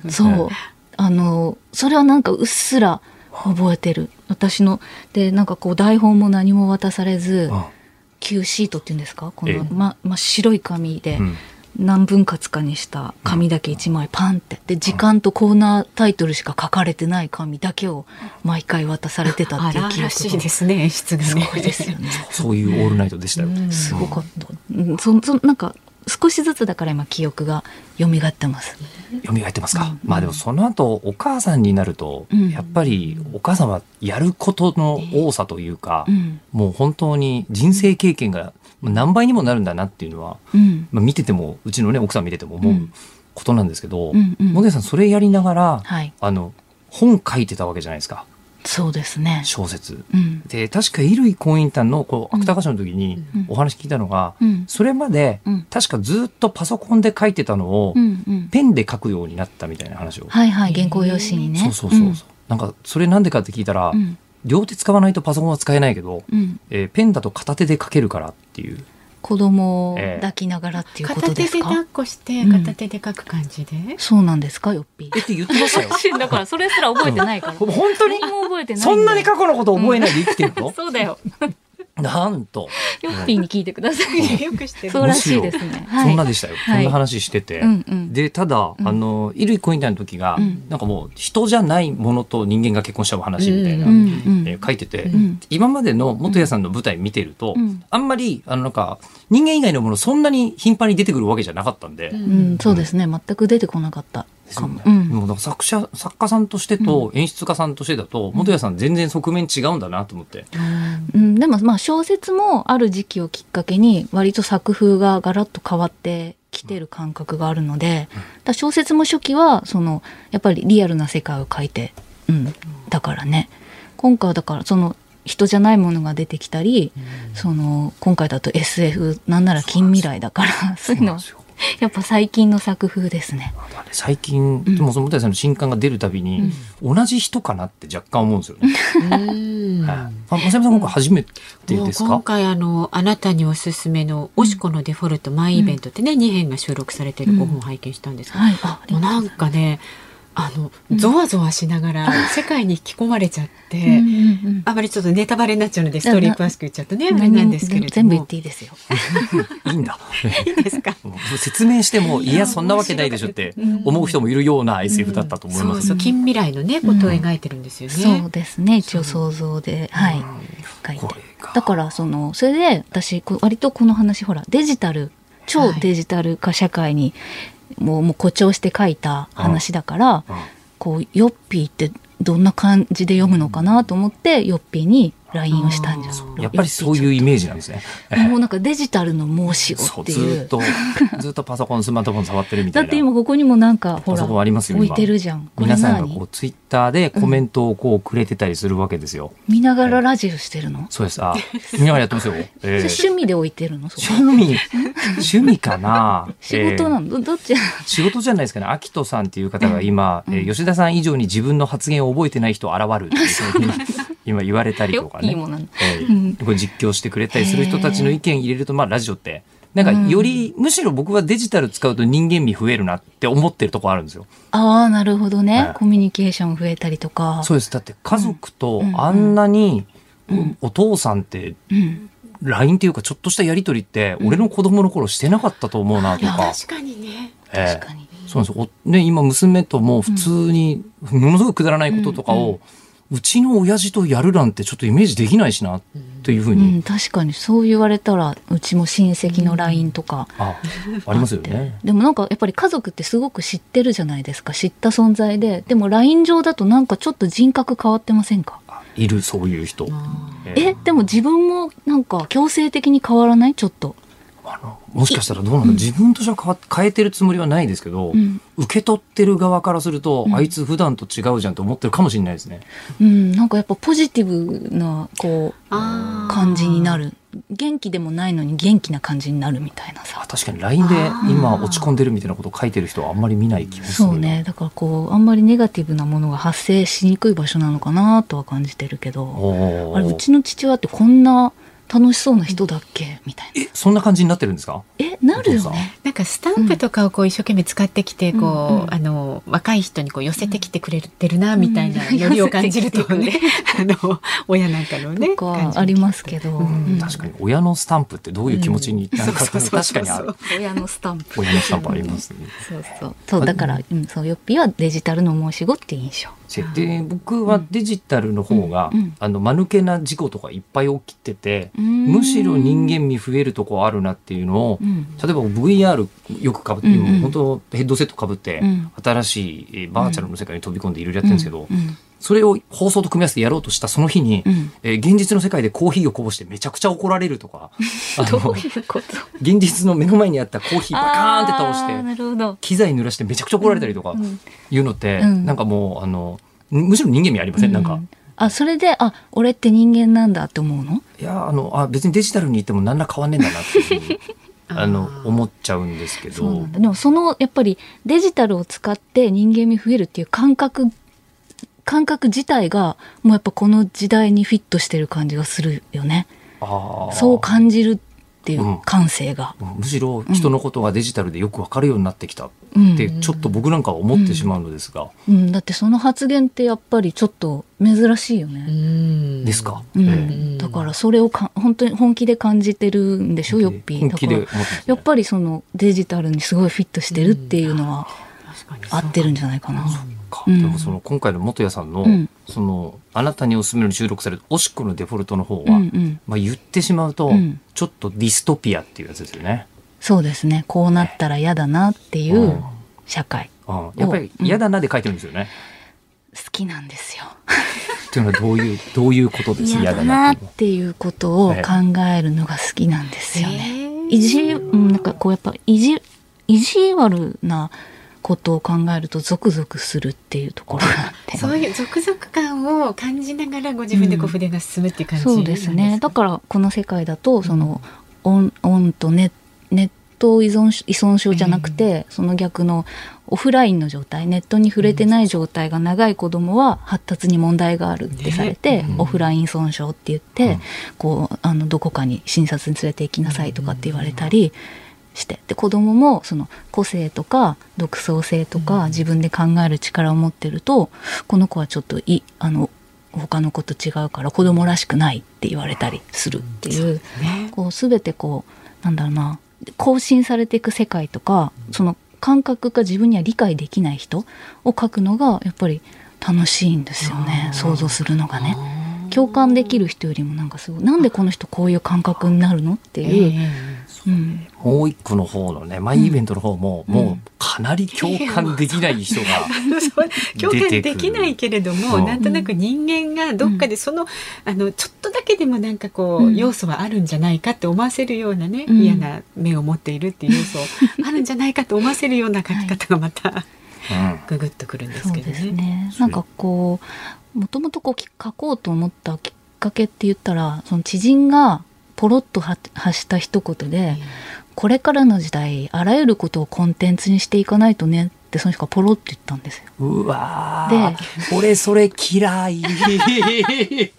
んそう。あの、それはなんかうっすら覚えてる。私の、で、なんかこう台本も何も渡されず、うん Q シートっていうんですか？こええの、ま、真っ白い紙で、うん何分割かにした紙だけ1枚パンって。で、時間とコーナータイトルしか書かれてない紙だけを毎回渡されてたっあていう記憶しいですね、演出がね。すごいですよね。そういうオールナイトでしたよ、すごかった。うんそ、そ、なんか、少しずつだから今記憶が蘇ってます。蘇ってますか、まあでもその後お母さんになると、うんやっぱりお母さんはやることの多さというか、うん。もう本当に人生経験が何倍にもなるんだなっていうのは、うん。まあ、見ててもうちのね奥さん見てても思ううんことなんですけど、うんうんモデさんそれやりながら、はい。あの本書いてたわけじゃないですかそうですね。小説。うん。で確か衣類婚姻譚のこう芥川賞の時にうんお話聞いたのが、うん。それまでうん。確かずっとパソコンで書いてたのを、うん。うん。ペンで書くようになったみたいな話を、はいはい、原稿用紙にね。そうそうそうそう、なんかそれなんでかって聞いたら、うん。両手使わないとパソコンは使えないけど、うん。えーペンだと片手で書けるからっていう子供をええ抱きながらっていうこと片手ですか、で抱っこして、うん片手で書く感じで？そうなんですか、よっぴー。えって言ってましたよだからそれすら覚えてないから。本当に何も覚えてないそんなにか過去のこと覚えないで生きてるの、そうだよ。なんとよっぴーに聞いてください。よくしてる。そうらしいですね。はい。そんなでしたよ、はいそんな話してて。でただ、うんあの衣類婚姻譚の時が、うんなんかもう人じゃないものと人間が結婚しちゃう話みたいな、えー書いてて、うん今までの元谷さんの舞台見てると、うんあんまりあのなんか人間以外のものそんなに頻繁に出てくるわけじゃなかったんで、うん、そうですね。全く出てこなかった。ですよね。うん。作者作家さんとしてと演出家さんとしてだと、元谷さん全然側面違うんだなと思って、うん、でもまあ小説もある時期をきっかけに割と作風がガラッと変わってきてる感覚があるので、だ小説も初期はそのやっぱりリアルな世界を書いて、うん、だからね。今回はだからその人じゃないものが出てきたり、その今回だと SF なんなら近未来だからそういうの やっぱ最近の作風ですね。あれ最近、でもその元谷さんの新刊が出るたびに、同じ人かなって若干思うんですよね。うん。はい。あ、松山さん今回初めてですか？今回あのあなたにおすすめの「おしこのデフォルトマイイベント」ってね、2編が収録されてる5本拝見したんですけど、はい、あありもうながとうございます。んかねあのゾワゾワしながら世界に引き込まれちゃって、うんうんうん。あまりちょっとネタバレになっちゃうのでストーリー詳しく言っちゃうとねあれ何なんですけれども。全部言っていいですよ。いいんだ。いいですか？説明しても、いや、そんなわけないでしょって思う人もいるような SF だったと思います。そうそう近未来のねことを描いてるんですよね。そうですね一応想像で、はい。書いて。これが。だからそのそれで私割とこの話ほらデジタル超デジタル化社会にもうもう誇張して書いた話だから、うん。こうヨッピーってどんな感じで読むのかなと思ってヨッピーに LINE をしたんじゃん。やっぱりそういうイメージなんですね。もうなんかデジタルの申し子っていう。ずっと、ずっとパソコン、スマートフォン触ってるみたいな。だって今ここにもなんか、ほら、パソコンありますよ置いてるじゃん。皆さんがこう、ツイッターでコメントをこう、くれてたりするわけですよ。見ながらラジオしてるの？そうです。あ、見ながらやってますよ。えー、趣味で置いてるの？趣味、趣味かな？仕事なの、えー、どっち？仕事じゃないですかね。秋人さんっていう方が今、うん、えー、吉田さん以上に自分の発言を覚えてない人現るっていう今言われたりとかね。えー、これ実況してくれたりする人たちの意見入れると、まあラジオって、なんかより、うん、むしろ僕はデジタル使うと人間味増えるなって思ってるとこあるんですよ。ああ、なるほどね、はい、コミュニケーション増えたりとか。そうです。だって家族とあんなに、お父さんって、うん、LINE っていうかちょっとしたやりとりって、俺の子供の頃してなかったと思うなとか。確かにね。えー、確かに。そうなんですよ。ね、今娘とも普通に、ものすごくくだらないこととかを、うちの親父とやるなんてちょっとイメージできないしなというふうに、うん、確かにそう言われたらうちも親戚の LINE とか、うん、あありますよね。でもなんかやっぱり家族ってすごく知ってるじゃないですか。知った存在で。でも LINE 上だとなんかちょっと人格変わってませんか？いるそういう人。えでも自分もなんか強制的に変わらない？ちょっとあのもしかしたらどうなの、自分としては変えてるつもりはないですけど、うん、受け取ってる側からすると、うん、あいつ普段と違うじゃんと思ってるかもしれないですね。うん、なんかやっぱポジティブなこう感じになる。元気でもないのに元気な感じになるみたいなさ。確かに LINE で今落ち込んでるみたいなことを書いてる人はあんまり見ない気もするそうね。だからこう、あんまりネガティブなものが発生しにくい場所なのかなとは感じてるけど、あれ、うちの父親ってこんな楽しそうな人だっけ？みたいな。え、そんな感じになってるんですか？え、なるよね。なんかスタンプとかをこう一生懸命使ってきて、こう、うんうん、あの、若い人にこう寄せてきてくれてるな、みたいなノリを感じるとね、あの、親なんかのね。とかありますけど、うん。確かに、親のスタンプってどういう気持ちになるか確かにある。親のスタンプ。親のスタンプありますね。そうそう。そう、だから、うん、そう、よっぴはデジタルの申し子っていうで僕はデジタルの方が、うんうん、あの間抜けな事故とかいっぱい起きてて、むしろ人間味増えるとこあるなっていうのを、うん、例えば VR よくかぶって、うんうん、本当ヘッドセットかぶって、新しいバーチャルの世界に飛び込んでいろいろやってるんですけど、それを放送と組み合わせてやろうとしたその日に、うん、えー、現実の世界でコーヒーをこぼしてめちゃくちゃ怒られるとか、どういうこと？現実の目の前にあったコーヒーバカーンって倒して、機材濡らしてめちゃくちゃ怒られたりとか、いうのって、うん、なんかもう、あの、むしろ人間味ありません、うん、なんか。あ、それで、あ、俺って人間なんだって思うの？いや、あの、あ、別にデジタルにいても何ら変わんねえんだなっていう。あの思っちゃうんですけど。でもそのやっぱりデジタルを使って人間味増えるっていう感覚感覚自体がもうやっぱこの時代にフィットしてる感じがするよね。そう感じるっていう感性が、うん、むしろ人のことがデジタルでよくわかるようになってきた。ってちょっと僕なんかは思ってしまうのですが、うん、うん、だってその発言ってやっぱりちょっと珍しいよね。ですか、うん、えー、だからそれをか本当に本気で感じてるんでしょ？ヨッピー。本気で、ね、やっぱりそのデジタルにすごいフィットしてるっていうのは合ってるんじゃないかな。か、うん、でもその今回の元谷さんの、うん、そのあなたにおすすめの収録されるおしっこのデフォルトの方は、まあ言ってしまうと、ちょっとディストピアっていうやつですよね。そうですね。こうなったら嫌だなっていう社会。やっぱり嫌だなで書いてるんですよね。好きなんですよ。っていうのはどういう どういうことです？嫌だなっていうことを考えるのが好きなんですよね。意地なんかこうやっぱ意地意地悪なことを考えるとゾクゾクするっていうところがあって そういうゾクゾク感を感じながらご自分でこう筆が進むっていう感じ、うん、そうですねだからこの世界だとその、うん、オンオンとネネット依存依存症じゃなくて、うん、その逆のオフラインの状態ネットに触れてない状態が長い子供は発達に問題があるってされて、ね、オフライン損傷って言って、こうあのどこかに診察に連れて行きなさいとかって言われたり。して。で子供もその個性とか独創性とか自分で考える力を持ってると、この子はちょっといあの他の子と違うから子供らしくないって言われたりするっていう,、こう全てこうなんだろうな更新されていく世界とかその感覚が自分には理解できない人を描くのがやっぱり楽しいんですよね想像するのがね。共感できる人よりもなんかすごいなんでこの人こういう感覚になるのっていう。うん。もう一個の方のね、マイイベントの方も、もうかなり共感できない人が 共感できないけれども、うんなんとなく人間がどっかでその、あのちょっとだけでもなんかこう、うん。要素はあるんじゃないかって思わせるようなね、うん。嫌な目を持っているっていう要素 あるんじゃないかと思わせるような書き方がまたうん。ググッとくるんですけどね。ね。なんかこう、もともとこうき書こうと思ったきっかけって言ったら、その知人がポロッとは発した一言で、これからの時代、あらゆることをコンテンツにしていかないとねって、その人がポロッと言ったんですよ。うわー。俺それ嫌い。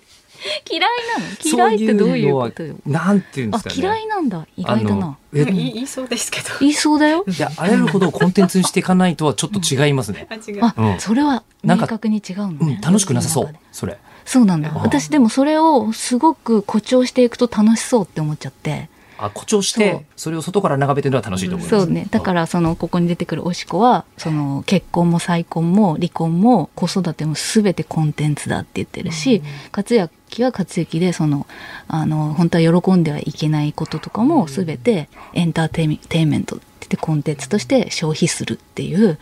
嫌いなの？嫌いってどういうことよ？なんていうんであすかね。嫌いなんだ。意外だな。言いそうですけど。言いそうだよ。いやあらゆることをコンテンツにしていかないとはちょっと違いますね、あ違う。あ、うん。それはなんか明確に違うのね、うん、楽しくなさそうそれそうなんだ。私でもそれをすごく誇張していくと楽しそうって思っちゃって。あ誇張してそれを外から眺めてるのは楽しいと思います、そうね。だからそのここに出てくるおしこはその結婚も再婚も離婚も子育ても全てコンテンツだって言ってるし、勝之は勝之でそのあの本当は喜んではいけないこととかも全てエンターテイメテイメントって言ってコンテンツとして消費するっていう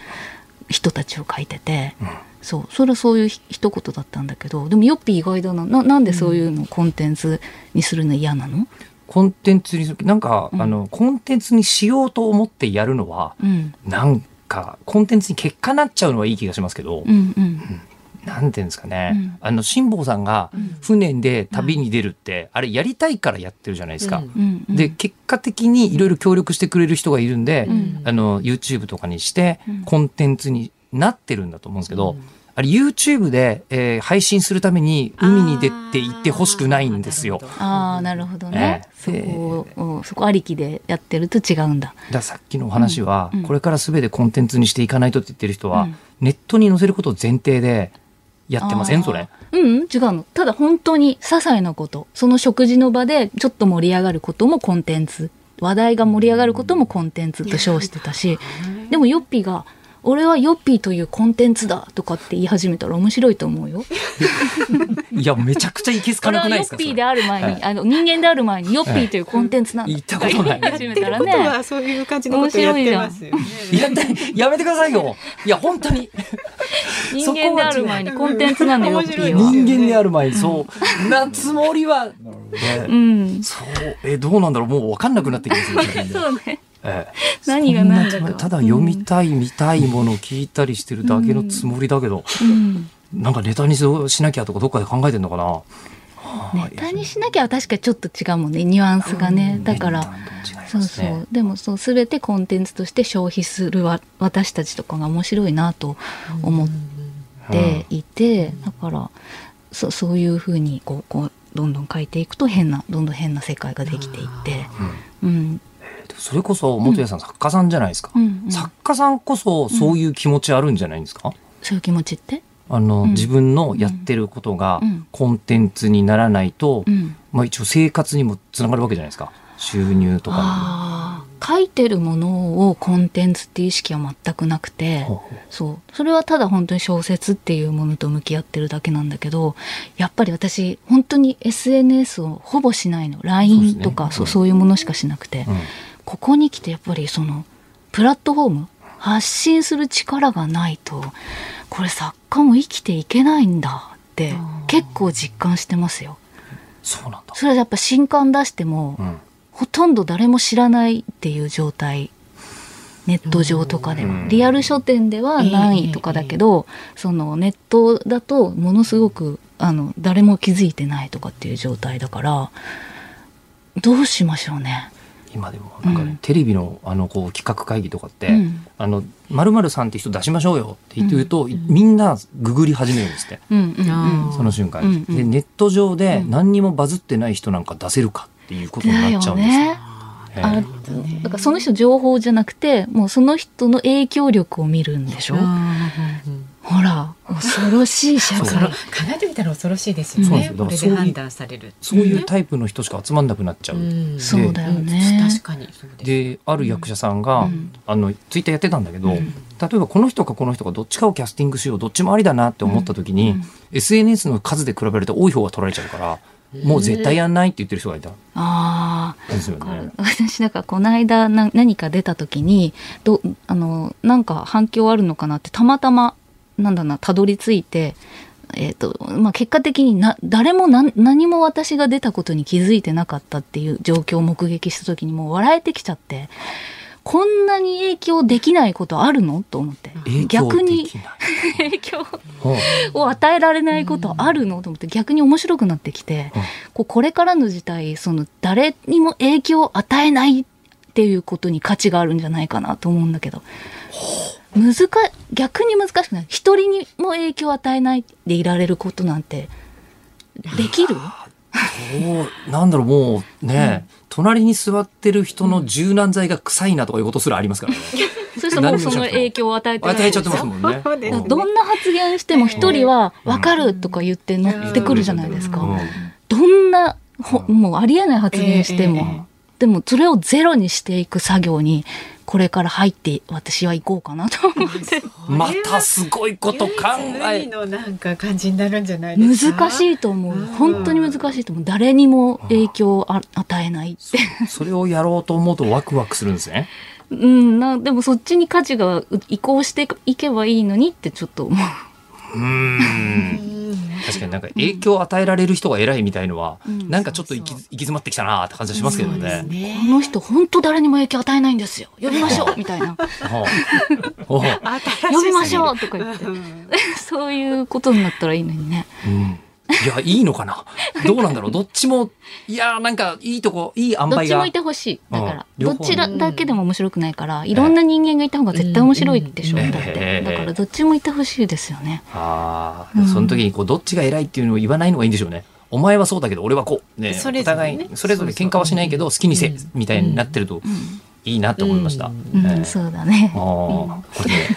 人たちを書いてて、そうそれはそういうひ一言だったんだけどでもヨッピー意外だな。ななんでそういうのコンテンツにするの嫌なの？コンテンツにするなんか、うん。あのコンテンツにしようと思ってやるのはうん。なんかコンテンツに結果なっちゃうのはいい気がしますけど、うん。うんなんていうんですかね、うん。あの辛坊さんがうん。船で旅に出るって、あれやりたいからやってるじゃないですか。うん。うん。うん。で結果的にいろいろ協力してくれる人がいるんで、うん。あの YouTube とかにしてうん。コンテンツになってるんだと思うんですけど、あれ YouTube で、えー配信するために海に出て行ってほしくないんですよ。ああなるほどね、ええ。そこを、そこありきでやってると違うんだ。ださっきのお話は、うん。うん。これから全てコンテンツにしていかないとって言ってる人は、うん。ネットに載せることを前提でやってません？それ。うんうん違うの。ただ本当に些細なことその食事の場でちょっと盛り上がることもコンテンツ。話題が盛り上がることもコンテンツと称してたし。でもヨッピーが「俺はヨッピーというコンテンツだ」とかって言い始めたら面白いと思うよ。いやめちゃくちゃいけすか俺なくないですか はヨッピーである前に、はいあの人間である前にヨッピーというコンテンツなんだ 言ったことない言い始めたらねはそういう感じのことやってますよね。やってやめてくださいよ。いや本当に人間である前にコンテンツなのよ、ヨッピーは。人間である前にそうなつもりは、ねうん。そうえどうなんだろうもう分かんなくなってきますね。そうね。ええ。何が何だか。ただ読みたい、見たいものを聞いたりしてるだけのつもりだけど、うん。なんかネタにしなきゃとかどっかで考えてんのかな。ネタにしなきゃ確かにちょっと違うもんね、ニュアンスがね。だから、そうそう。でもそう、すべてコンテンツとして消費するわ私たちとかが面白いなと思っていて、だから、そそういうふうにこう、こう、どんどん書いていくと変な、どんどん変な世界ができていって、うん。それこそ元谷さん、作家さんじゃないですか、うんうん。作家さんこそそういう気持ちあるんじゃないんですか、そういう気持ちって？あの、うん。自分のやってることがうん。コンテンツにならないと、うん。まあ一応生活にもつながるわけじゃないですか。収入とか書いてるものをコンテンツっていう意識は全くなくてそう。それはただ本当に小説っていうものと向き合ってるだけなんだけどやっぱり私本当に SNS をほぼしないの。LINE ねとかそう,、うんそういうものしかしなくて、うんここに来てやっぱりそのプラットフォーム発信する力がないとこれ作家も生きていけないんだって結構実感してますよ。そうなんだ、それはやっぱ新刊出しても、うん。ほとんど誰も知らないっていう状態。ネット上とかでうん。はリアル書店ではないとかだけど、そのネットだとものすごくあの誰も気づいてないとかっていう状態だからどうしましょうね。今でもなんかね、うん。テレビのあのこう企画会議とかって、うん。あの〇〇さんって人出しましょうよって言うと、みんなググり始めるんですって、うんうんうん。その瞬間に、うんうん。でネット上で何にもバズってない人なんか出せるかっていうことになっちゃうんですよ。あだからその人情報じゃなくてもうその人の影響力を見るんでしょ？ほら恐ろしい社会考えてみたら恐ろしいですよそうね。これですよだからそういうで判断される。そういうタイプの人しか集まんなくなっちゃう。うんそうだよねうん確かにそうです。である役者さんが、うんあのツイッターやってたんだけど、うん例えばこの人かこの人かどっちかをキャスティングしようどっちもありだなって思った時に、SNS の数で比べると多い方が取られちゃうからもう絶対やんないって言ってる人がいた。ああ。ですよね。私なんかこの間な何か出た時にどあのなんか反響あるのかなってたまたまなんだなたどり着いて、えーとまあ、結果的にな誰も何何も私が出たことに気づいてなかったっていう状況を目撃した時にもう笑えてきちゃってこんなに影響できないことあるの？と思って。逆に 影響を与えられないことあるの？と思って逆に面白くなってきて、こうこれからの時代その誰にも影響を与えないっていうことに価値があるんじゃないかなと思うんだけど。難逆に難しくない。一人にも影響を与えないでいられることなんてできる？そうなんだろうもうね、うん、隣に座ってる人の柔軟剤が臭いなとかいうことすらありますからね。そしたらもうその影響を与えて与えちゃってますもんね。どんな発言しても一人は分かるとか言って乗ってくるじゃないですか。どんなもうありえない発言しても、でもそれをゼロにしていく作業にこれから入って私は行こうかなと思って。またすごいこと考えのなんか感じになるんじゃないですか難しいと思う。本当に難しいと思う。誰にも影響を与えないって。それをやろうと思うとワクワクするんですね。うん。なでもそっちに価値が移行していけばいいのにってちょっと思ううん。確かになんか影響を与えられる人が偉いみたいのは、うん、なんかちょっと行き行き詰まってきたなって感じがしますけどね。ね、この人本当誰にも影響与えないんですよ。呼びましょうみたいな。呼びましょうとか言って。そういうことになったらいいのにね、うんいや、いいのかな？どうなんだろう？どっちも、いや、なんか、いいとこ、いい塩梅が。どっちもいてほしい。だから、どっちだけでも面白くないから、いろんな人間がいた方が絶対面白いでしょ、だって。だから、どっちもいてほしいですよね。ああ、その時に、こう、どっちが偉いっていうのを言わないのがいいんでしょうね。お前はそうだけど、俺はこう。ね、お互い、それぞれ喧嘩はしないけど、好きにせ、みたいになってると、いいなと思いました。そうだね。ああ、これね。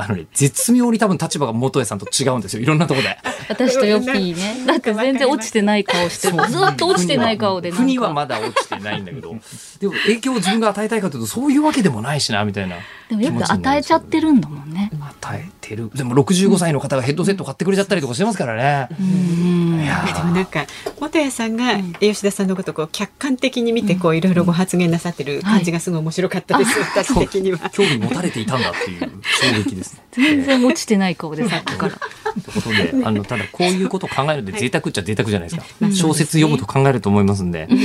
あのね、絶妙に多分立場が元江さんと違うんですよ。いろんなところで。私とヨッピーね。だって全然落ちてない顔してる。ずっと落ちてない顔で。ふにはまだ落ちてないんだけど。でも影響を自分が与えたいかというと、そういうわけでもないしな、みたいな。でもよく与えちゃってるんだもんね。与えてる。でも65歳の方がヘッドセット買ってくれちゃったりとかしてますからね。うん。でもなんか、元谷さんが吉田さんのことをこう客観的に見て、こういろいろご発言なさってる感じがすごい面白かったです。私的には。興味持たれていたんだっていう衝撃です。全然落ちてない顔でさっきから。ということで、あの、ただこういうことを考えるので贅沢っちゃ贅沢じゃないですか。小説読むと考えると思いますんで。ぜ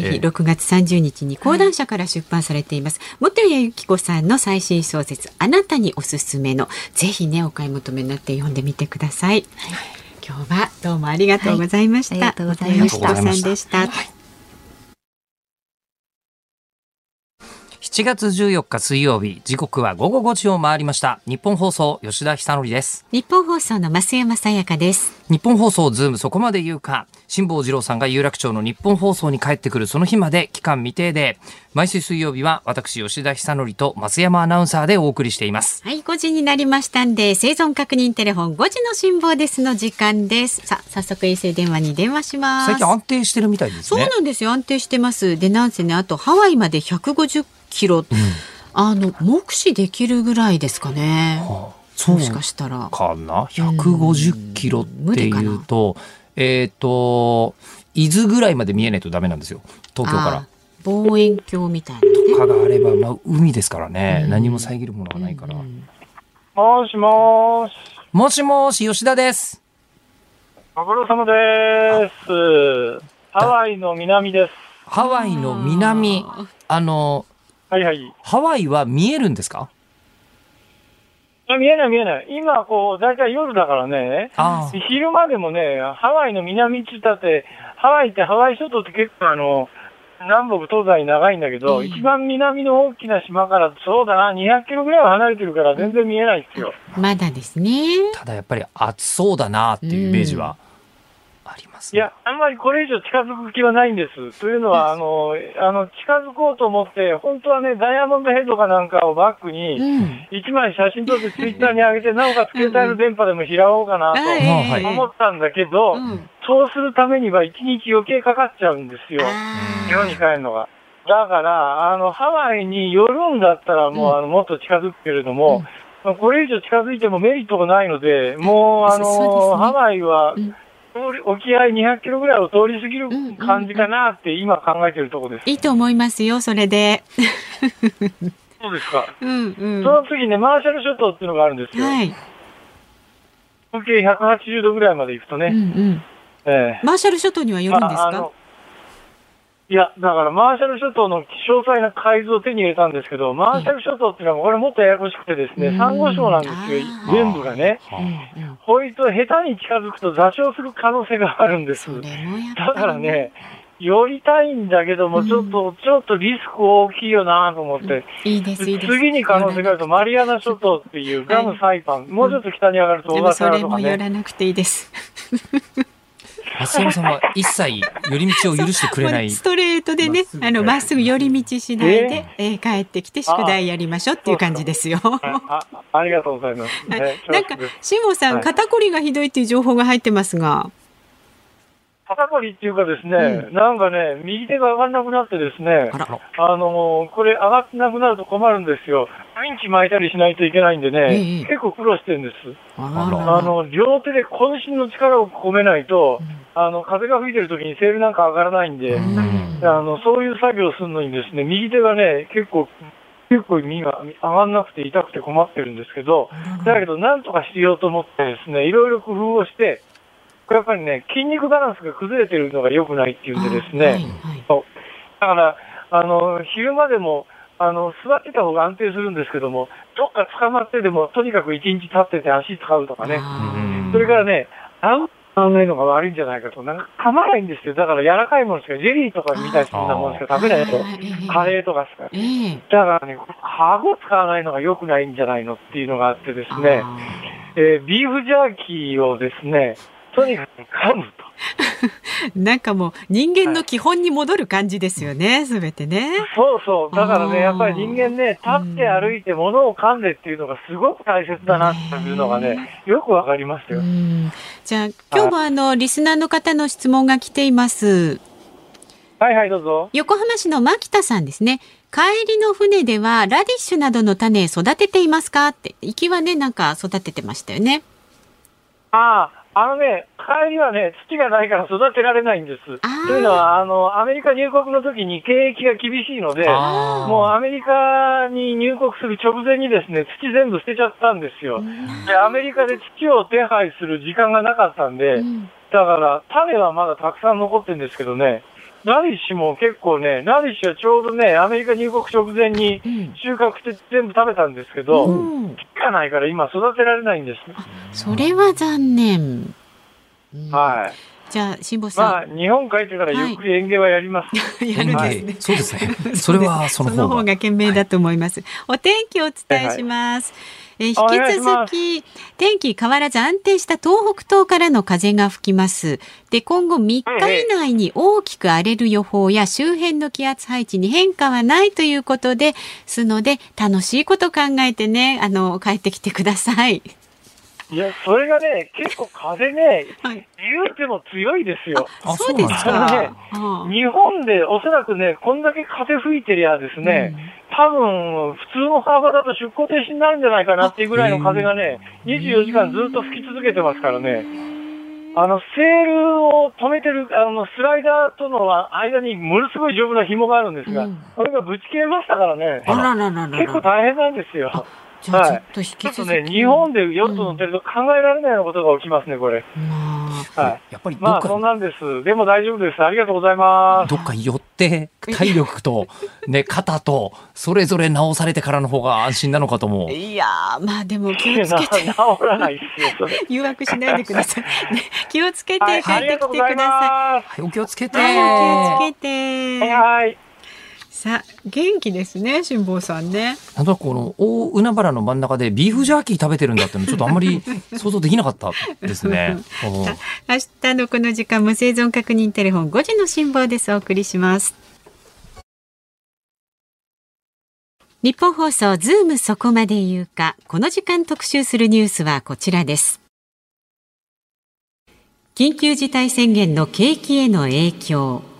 ひ6月30日に講談社から出版されています。元谷由紀子さんの最新小説、あなたにおすすめの、ぜひね、お買い求めになって読んでみてください。今日はどうもありがとうございました。ありがとうございました。さんでした。7月14日水曜日時刻は午後5時を回りました。日本放送吉田久典です。日本放送の増山さやかです。日本放送ズームそこまで言うか。辛坊治郎さんが有楽町の日本放送に帰ってくるその日まで期間未定で。毎週水曜日は私吉田久典と増山アナウンサーでお送りしています。はい5時になりましたんで生存確認テレフォン5時の辛坊ですの時間です。さあ早速衛星電話に電話します。最近安定してるみたいですね。そうなんですよ。安定してます。でなんせねあとハワイまで150キロ、うん、あの目視できるぐらいですかね。はあ、もしかしたら。かな？150キロっていうと、うん、えっ、ー、と伊豆ぐらいまで見えないとダメなんですよ東京から。望遠鏡みたいな、ね、とかがあれば、まあ、海ですからね、うん、何も遮るものがないから。もしもし。もしもし、吉田です。ご苦労様です。ハワイの南です。ハワイの南。あの、はいはい。ハワイは見えるんですか？あ見えない見えない。今、こう、大体夜だからね、昼間でもね、ハワイの南って言ったって、ハワイってハワイ諸島って結構あの、南北東西長いんだけど、うん、一番南の大きな島から、そうだな、200キロぐらいは離れてるから全然見えないですよ。まだですね。ただやっぱり暑そうだなっていうイメージは。あります、いや、あんまりこれ以上近づく気はないんです。というのは、あの、あの、近づこうと思って、本当はね、ダイヤモンドヘッドかなんかをバックに、一枚写真撮ってツイッターに上げて、なおかつ携帯の電波でも拾おうかなと思ったんだけど、そうするためには一日余計かかっちゃうんですよ。日本に帰るのが。だから、あの、ハワイに寄るんだったら、もう、あの、もっと近づくけれども、これ以上近づいてもメリットがないので、もう、あの、ハワイは、通り、沖合200キロぐらいを通り過ぎる感じかなって今考えてるとこです。いいと思いますよ、それで。そうですか。うんうん。その次ね、マーシャル諸島っていうのがあるんですよ。はい。合計180度ぐらいまで行くとね。うんうん。ええマーシャル諸島にはよるんですか？ああのいや、だからマーシャル諸島の詳細な海図を手に入れたんですけど、マーシャル諸島っていうのはこれもっとややこしくてですね、サンゴ礁なんですよ、全部がね。こいつを下手に近づくと座礁する可能性があるんです。だからね、寄りたいんだけども、ちょっと、ちょっとリスク大きいよなと思って。いいです、いいです。次に可能性があると、マリアナ諸島っていうガムサイパン、もうちょっと北に上がると小笠原とかね。もやらなくていいです。松山さんは一切寄り道を許してくれない。ストレートでね、あの、まっすぐ寄り道しないで、えー帰ってきて宿題やりましょうっていう感じですよ。あありがとうございます。はいねなんか辛坊さん、はい肩こりがひどいっていう情報が入ってますが。肩こりっていうかですね、なんかね、右手が上がんなくなってですね、あのこれ上がってなくなると困るんですよ。ウインチ巻いたりしないといけないんでね、ええ。結構苦労してるんです。ああの、両手で渾身の力を込めないと、あの、風が吹いてる時にセールなんか上がらないんで、あの、そういう作業をするのにですね、右手がね、結構、結構身が上がんなくて痛くて困ってるんですけど、だけどなんとかしようと思ってですね、いろいろ工夫をして、これやっぱりね、筋肉バランスが崩れてるのが良くないっていうんでですね、そう。だから、あの、昼間でも、あの、座ってた方が安定するんですけども、どっか捕まってでも、とにかく一日立ってて足使うとかね。それからね、合う合わないのが悪いんじゃないかと。なんか噛まないんですよ。だから柔らかいものしか、ジェリーとかみたいなものしか食べないと。カレーとかしか。だからね、歯を使わないのが良くないんじゃないのっていうのがあってですね、えービーフジャーキーをですね、とにかく噛むと。なんかもう人間の基本に戻る感じですよね、すべてね。そうそう。だからね、やっぱり人間ね、立って歩いて物を噛んでっていうのがすごく大切だなっていうのがね、よくわかりましたよ。じゃあ今日もあのリスナーの方の質問が来ています。はいはい、どうぞ。横浜市の牧田さんですね。帰りの船ではラディッシュなどの種育てていますかって。行きはね、なんか育ててましたよね。ああ、あのね、帰りはね、土がないから育てられないんです。というのは、あの、アメリカ入国の時に経営が厳しいので、もうアメリカに入国する直前にですね、土全部捨てちゃったんですよ。で、アメリカで土を手配する時間がなかったんで、だから、種はまだたくさん残ってるんですけどね、ラディッシュも結構ね、ラディッシュはちょうどね、アメリカ入国直前に収穫して全部食べたんですけど、土がないから今育てられないんです。それは残念。はい。じゃあ、辛坊さん。まあ、日本帰ってからゆっくり園芸はやります。やるんですね。そうですね。それはその その方方が。が賢明だと思います。お天気をお伝えします。えーお願いし引き続き天気変わらず安定した東北東からの風が吹きます。で今後3日以内に大きく荒れる予報や周辺の気圧配置に変化はないということですので楽しいこと考えてねあの帰ってきてください。いや、それがね、結構風ね、言うても強いですよ。あそうですかね、日本でおそらくね、こんだけ風吹いてりゃですね、多分、普通の幅だと出航停止になるんじゃないかなっていうぐらいの風がね、24時間ずっと吹き続けてますからね。あの、セールを止めてる、あの、スライダーとの間にものすごい丈夫な紐があるんですが、これがぶち切れましたからね。あららららら結構大変なんですよ。じゃあはいちょっと引き続きちょっとね、日本でヨット乗ってると考えられないようなことが起きますね、これ。はい。やっぱりまあ、そんなんです。でも大丈夫です。ありがとうございます。どっか寄って体力とね肩とそれぞれ直されてからの方が安心なのかと思う。いやーまあでも気をつけて治らないですよ、それ。誘惑しないでください。ね、気をつけてはい帰ってきてください。はい、お気をつけて。はい、お気をつけて。はい。さあ、元気ですね、辛坊さんね。なんとなくこの大海原の真ん中でビーフジャーキー食べてるんだってのちょっとあんまり想像できなかったですね。うん明日のこの時間も生存確認テレフォン5時の辛坊です。お送りします。ニッポン放送ズームそこまで言うか。この時間特集するニュースはこちらです。緊急事態宣言の景気への影響。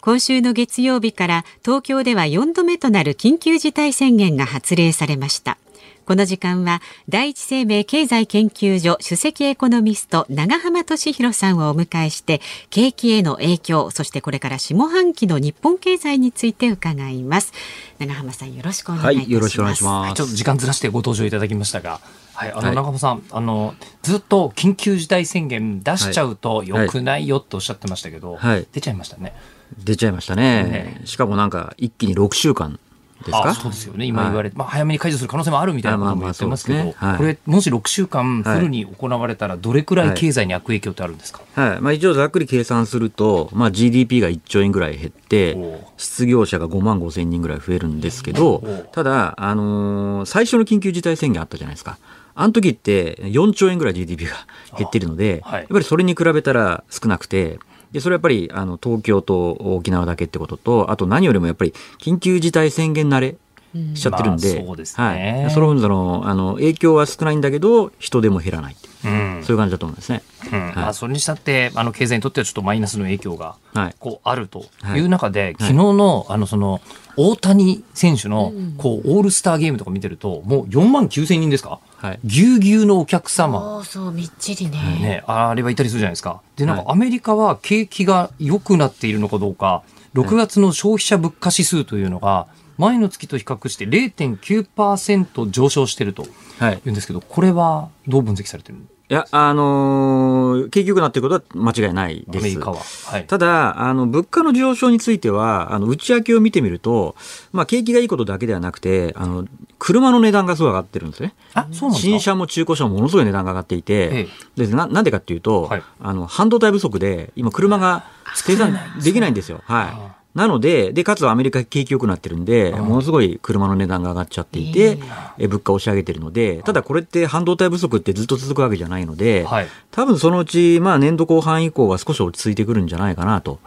今週の月曜日から東京では4度目となる緊急事態宣言が発令されました。この時間は第一生命経済研究所首席エコノミスト長浜俊弘さんをお迎えして景気への影響そしてこれから下半期の日本経済について伺います。長浜さんよろしくお願いします、はい、よろしくお願いします、ちょっと時間ずらしてご登場いただきましたがはい、あの、長浜さん、あの、ずっと緊急事態宣言出しちゃうとよくないよっておっしゃってましたけど、はい、出ちゃいましたね。出ちゃいましたね。ね。しかもなんか、一気に6週間ですか？そうですよね、今言われて、はい、まあ、早めに解除する可能性もあるみたいなことも言ってますけど、まあまあね。はい、これ、もし6週間フルに行われたら、どれくらい経済に悪影響ってあるんですか、はい、はい、まあ、一応ざっくり計算すると、まあ、GDP が1兆円ぐらい減って、失業者が5万5千人ぐらい増えるんですけど、ただ、あのー、最初の緊急事態宣言あったじゃないですか。あの時って4兆円ぐらい GDP が減ってるので、やっぱりそれに比べたら少なくて、で、それはやっぱり、あの、東京と沖縄だけってことと、あと何よりもやっぱり、緊急事態宣言慣れしちゃってるんで、うんまあ、そうですね。はい。その分、その、あの、影響は少ないんだけど、人でも減らないうん、そういう感じだと思うんですね。うん、はい、まあ、それにしたって、あの、経済にとってはちょっとマイナスの影響が、こう、あるという中で、はい、昨日の、あの、その、大谷選手の、こう、オールスターゲームとか見てると、もう4万9千人ですか？はい、ぎゅうぎゅうのお客様。そうそう、みっちりね。ね、あれはいたりするじゃないですか。で、なんかアメリカは景気が良くなっているのかどうか、6月の消費者物価指数というのが、前の月と比較して0.9%上昇しているというんですけど、これはどう分析されてるんですかいや、あのー、景気良くなっていることは間違いないです。アメリカは。はい、ただ、あの、物価の上昇については、あの、内訳を見てみると、まあ、景気がいいことだけではなくて、あの、車の値段がすごい上がってるんですね。あ、そうなんですか？新車も中古車もものすごい値段が上がっていて、ええ、でな、なんでかっていうと、はい、あの、半導体不足で、今車が生産できないんですよ。はい。なので、で、かつアメリカ景気良くなってるんで、ものすごい車の値段が上がっちゃっていて、え物価を押し上げてるので、ただこれって半導体不足ってずっと続くわけじゃないので、はい、多分そのうち、まあ年度後半以降は少し落ち着いてくるんじゃないかなと。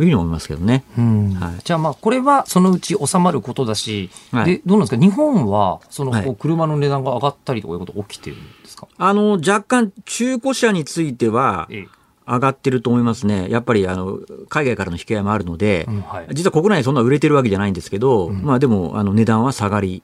いうふうに思いますけどね。はい、じゃあまあこれはそのうち収まることだし、はい、でどうなんですか？日本はそのこう車の値段が上がったりとかいうこと起きてるんですか、あの若干中古車については、ええ上がってると思いますね。やっぱりあの海外からの引き合いもあるので、うんはい、実は国内そんな売れてるわけじゃないんですけど、うん、まあでもあの値段は下がり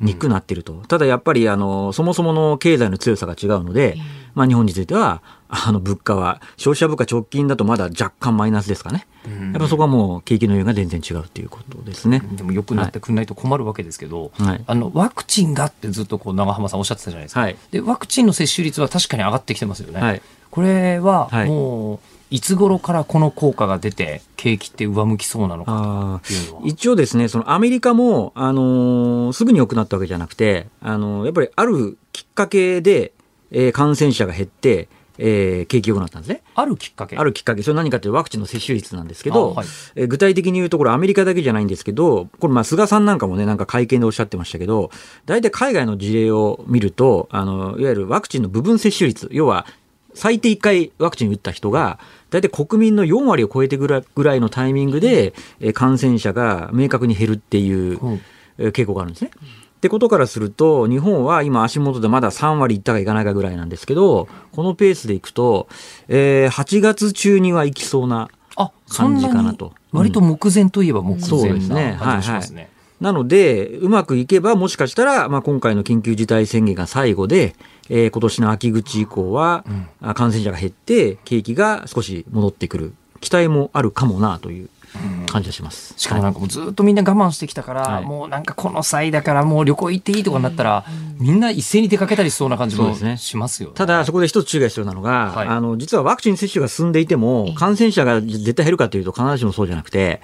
にくくなってると。ただやっぱりあのそもそもの経済の強さが違うので、まあ日本についてはあの物価は消費者物価直近だとまだ若干マイナスですかね。やっぱそこはもう景気の要因が全然違うということですね。でも良くなってくれないと困るわけですけど、はい、あのワクチンがってずっとこう長浜さんおっしゃってたじゃないですか。はい、でワクチンの接種率は確かに上がってきてますよね。はい、これはもう、いつ頃からこの効果が出て、景気って上向きそうなのか一応ですね、そのアメリカも、あのー、すぐに良くなったわけじゃなくて、あのー、やっぱりあるきっかけで、えー、感染者が減って、えー、景気良くなったんですね。あるきっかけ？あるきっかけ。それ何かというとワクチンの接種率なんですけど、はい、えー、具体的に言うところアメリカだけじゃないんですけど、これまあ菅さんなんかもね、なんか会見でおっしゃってましたけど、大体海外の事例を見ると、あの、いわゆるワクチンの部分接種率、要は最低1回ワクチン打った人が、大体国民の4割を超えてぐらいのタイミングで、感染者が明確に減るっていう傾向があるんですね。ってことからすると、日本は今足元でまだ3割いったかいかないかぐらいなんですけど、このペースでいくと、えー、8月中にはいきそうな感じかなと。割と目前といえば目前な感じがしますね。はいはい。なので、うまくいけば、もしかしたら、まあ、今回の緊急事態宣言が最後で、えー、今年の秋口以降は、うん、感染者が減って、景気が少し戻ってくる期待もあるかもなという感じがします。しかもなんかもうずっとみんな我慢してきたから、はい、もうなんかこの際だからもう旅行行っていいとかになったら、みんな一斉に出かけたりしそうな感じもしますよ、ね、ただそこで一つ注意が必要なのが、はい、あの実はワクチン接種が進んでいても感染者が絶対減るかというと必ずしもそうじゃなくて、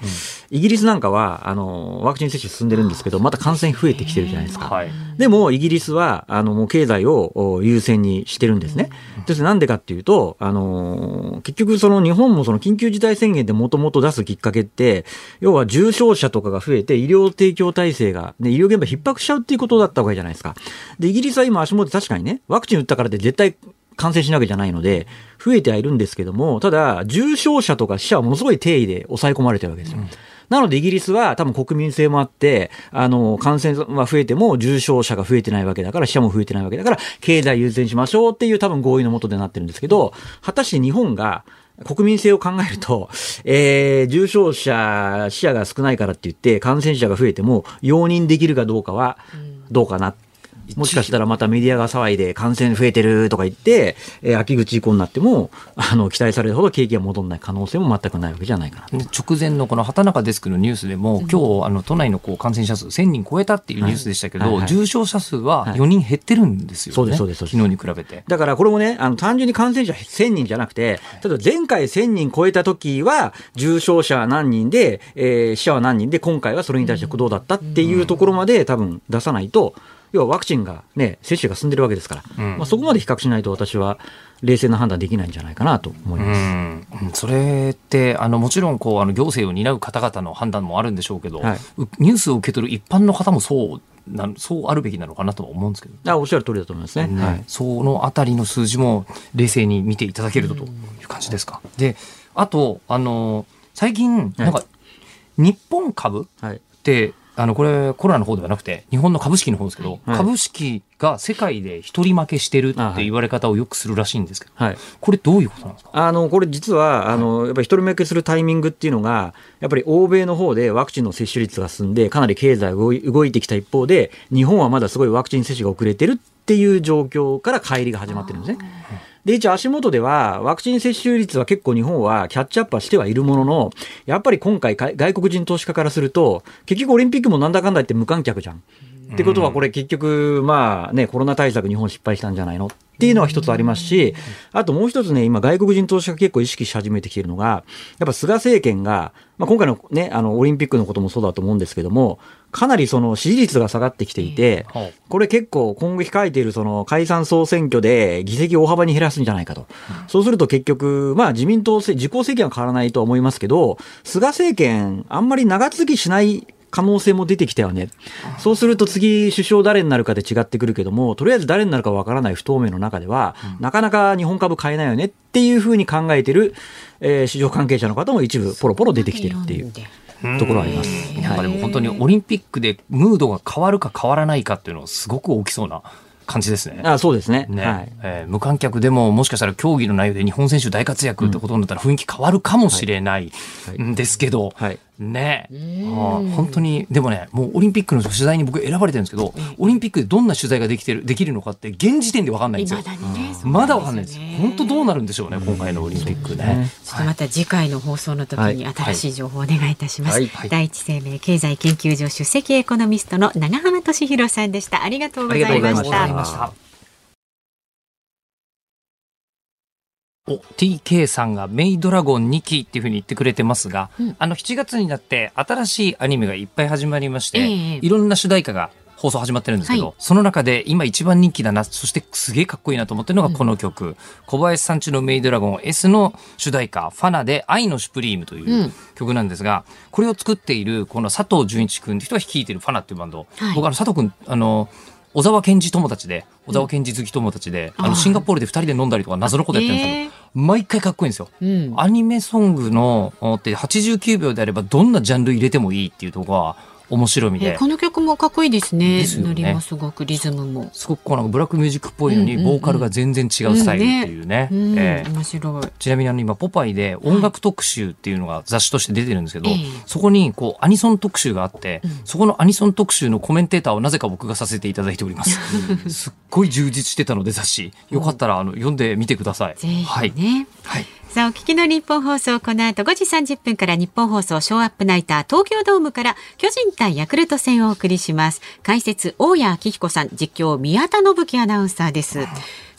うん、イギリスなんかはあのワクチン接種進んでるんですけどまた感染増えてきてるじゃないですか。はい、でもイギリスはあのもう経済を優先にしてるんですね。うん、なんでかっていうとあの結局その日本もその緊急事態宣言でもともと出すきっかけって要は重症者とかが増えて医療提供体制が、ね、医療現場逼迫しちゃうっていうことだったわけじゃないですか。で、イギリスは今足元確かにね、ワクチン打ったからで絶対感染しなわけじゃないので、増えてはいるんですけども、ただ、重症者とか死者はものすごい定位で抑え込まれてるわけですよ。うんなのでイギリスは多分国民性もあって、あの、感染は増えても重症者が増えてないわけだから、死者も増えてないわけだから、経済優先しましょうっていう多分合意のもとでなってるんですけど、果たして日本が、国民性を考えると、えー、重症者、死者が少ないからって言って、感染者が増えても、容認できるかどうかは、どうかな。もしかしたらまたメディアが騒いで感染増えてるとか言って、えー秋口以降になっても、あの、期待されるほど景気が戻らない可能性も全くないわけじゃないかな。で直前のこの畑中デスクのニュースでも、今日あの都内のこう感染者数1000人超えたっていうニュースでしたけど、はいはいはい。重症者数は4人減ってるんですよね、そうですそうです昨日に比べて。だからこれもね、あの単純に感染者1000人じゃなくて、例えば前回1000人超えた時は、重症者何人で、えー死者は何人で、今回はそれに対してどうだったっていうところまで多分出さないと、要はワクチンがね、接種が進んでるわけですから、うん。まあ、そこまで比較しないと私は冷静な判断できないんじゃないかなと思います。うん。それってあのもちろんこうあの行政を担う方々の判断もあるんでしょうけど、はい。うニュースを受け取る一般の方もそうなんそうあるべきなのかなとは思うんですけど、あおっしゃる通りだと思います。ね。ねはいそのあたりの数字も冷静に見ていただけるとという感じですか。であとあの最近なんか、日本株はい。ってあのこれコロナの方ではなくて日本の株式の方ですけど、はい。株式が世界で一人負けしてるって言われ方をよくするらしいんですけど、はい。これどういうことなんですか？あのこれ実はあのやっぱり一人目けするタイミングっていうのがやっぱり欧米の方でワクチンの接種率が進んでかなり経済が動い動いてきた一方で日本はまだすごいワクチン接種が遅れてるっていう状況から乖離が始まってるんですね。で一応足元ではワクチン接種率は結構日本はキャッチアップはしてはいるもののやっぱり今回外国人投資家からすると結局オリンピックもなんだかんだ言って無観客じゃん。ってことはこれ結局まあねコロナ対策日本失敗したんじゃないの？っていうのは一つありますし、あともう一つね、今外国人投資家が結構意識し始めてきているのが、やっぱ菅政権が、まあ、今回のね、あの、オリンピックのこともそうだと思うんですけども、かなりその支持率が下がってきていて、これ結構今後控えているその解散総選挙で議席を大幅に減らすんじゃないかと。そうすると結局、まあ自民党せ、自公政権は変わらないとは思いますけど、菅政権あんまり長続きしない可能性も出てきたよね。そうすると次首相誰になるかで違ってくるけども、とりあえず誰になるかわからない不透明の中では、なかなか日本株買えないよねっていうふうに考えてる、えー市場関係者の方も一部ポロポロ出てきてるっていうところはあります。なん。かでも本当にオリンピックでムードが変わるか変わらないかっていうのはすごく大きそうな感じですね。あそうですね。ね。はい。えー無観客でももしかしたら競技の内容で日本選手大活躍ってことになったら雰囲気変わるかもしれないんですけど、ね。あー本当に。でもねもうオリンピックの取材に僕選ばれてるんですけど、オリンピックでどんな取材ができてるできるのかって現時点で分かんないんですよ。まだ分かんないです。本当どうなるんでしょうね今回のオリンピックね。ちょっとまた次回の放送の時にはい。新しい情報をお願いいたします。はい。はい。第一生命経済研究所出席エコノミストの長浜俊弘さんでした。ありがとうございました。ありがとうございました。お TK さんがメイドラゴン2期っていうふうに言ってくれてますが、うん。あの7月になって新しいアニメがいっぱい始まりまして、ええ。いろんな主題歌が放送始まってるんですけど、はい。その中で今一番人気だなそしてすげえかっこいいなと思ってるのがこの曲、小林さんちのメイドラゴン S の主題歌「ファナ」で「愛のシュプリーム」といううん。曲なんですが、これを作っているこの佐藤純一君って人が率いているファナっていうバンド、はい。僕あの佐藤君あの小沢健二友達で小沢健二好き友達で、あのシンガポールで2人で飲んだりとか謎のことやってるんですけど、毎回かっこいいんですよ。うんアニメソングのおって89秒であればどんなジャンル入れてもいいっていうところは面白いみでえー。この曲もかっこいいですね。ですよすごくリズムも。すごくこうなんかブラックミュージックっぽいのに、ボーカルが全然違うスタイルっていうね。うんええ面白い。ちなみにあの今、ポパイで音楽特集っていうのが雑誌として出てるんですけど、ええそこにこうアニソン特集があって、そこのアニソン特集のコメンテーターをなぜか僕がさせていただいております。すっごい充実してたので雑誌。よかったらあの読んでみてください。ぜひね。はい。さあ、お聞きの日本放送、この後5時30分から日本放送ショーアップナイター東京ドームから巨人対ヤクルト戦をお送りします。解説、大谷明彦さん、実況、宮田信樹アナウンサーです。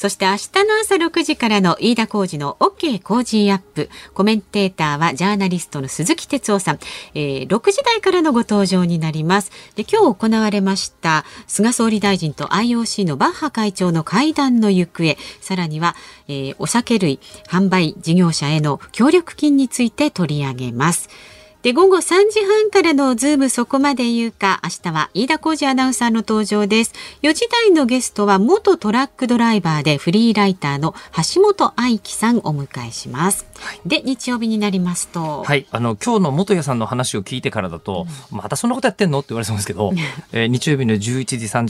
そして明日の朝6時からの飯田浩二の OK 工事アップ。コメンテーターはジャーナリストの鈴木哲夫さん。えー6時台からのご登場になります。で、今日行われました菅総理大臣と IOC のバッハ会長の会談の行方、さらには、えーお酒類販売事業者への協力金について取り上げます。で、午後3時半からのズームそこまで言うか、明日は飯田浩司アナウンサーの登場です。4時台のゲストは元トラックドライバーでフリーライターの橋本愛樹さんをお迎えします。で、日曜日になりますと、はい、あの今日の元谷さんの話を聞いてからだと、またそんなことやってんの？って言われそうですけど、えー日曜日の11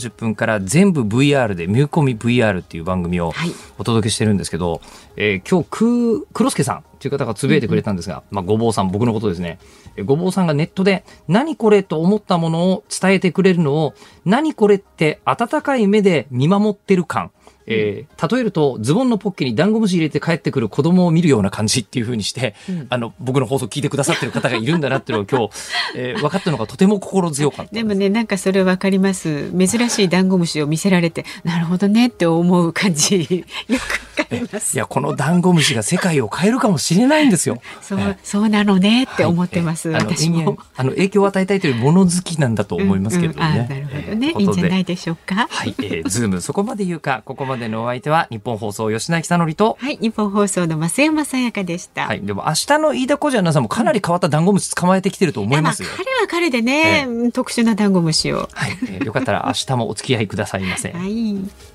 時30分から全部 VR で「ミューコミ VR」っていう番組をお届けしてるんですけど、えー今日く黒助さんっていう方がつぶやいてくれたんですが、まあ、ごぼうさん僕のことですね、ごぼうさんがネットで何これと思ったものを伝えてくれるのを何これって温かい目で見守ってる感。えー、例えるとズボンのポッケにダンゴムシ入れて帰ってくる子供を見るような感じっていうふうにして、うん、あの僕の放送聞いてくださってる方がいるんだなっていうのを今日、えー、分かったのがとても心強かったでもねなんかそれ分かります。珍しいダンゴムシを見せられてなるほどねって思う感じ。よくわかります。いやこのダンゴムシが世界を変えるかもしれないんですよ。そう、そうなのねって思ってます、はい、私も。あの影響を与えたいというもの好きなんだと思いますけれどもね、うんうん、なるほどね、いいんじゃないでしょうか。はい、えー、ズームそこまで言うかここまでのお相手は日本放送吉永久典とはい日本放送の増山さやかでした。はいでも明日の飯田小路アナウンサーもかなり変わったダンゴムシ捕まえてきてると思いますよ、彼は彼でね、えー、特殊なダンゴムシを。はい、えー、よかったら明日もお付き合いくださいませ。はい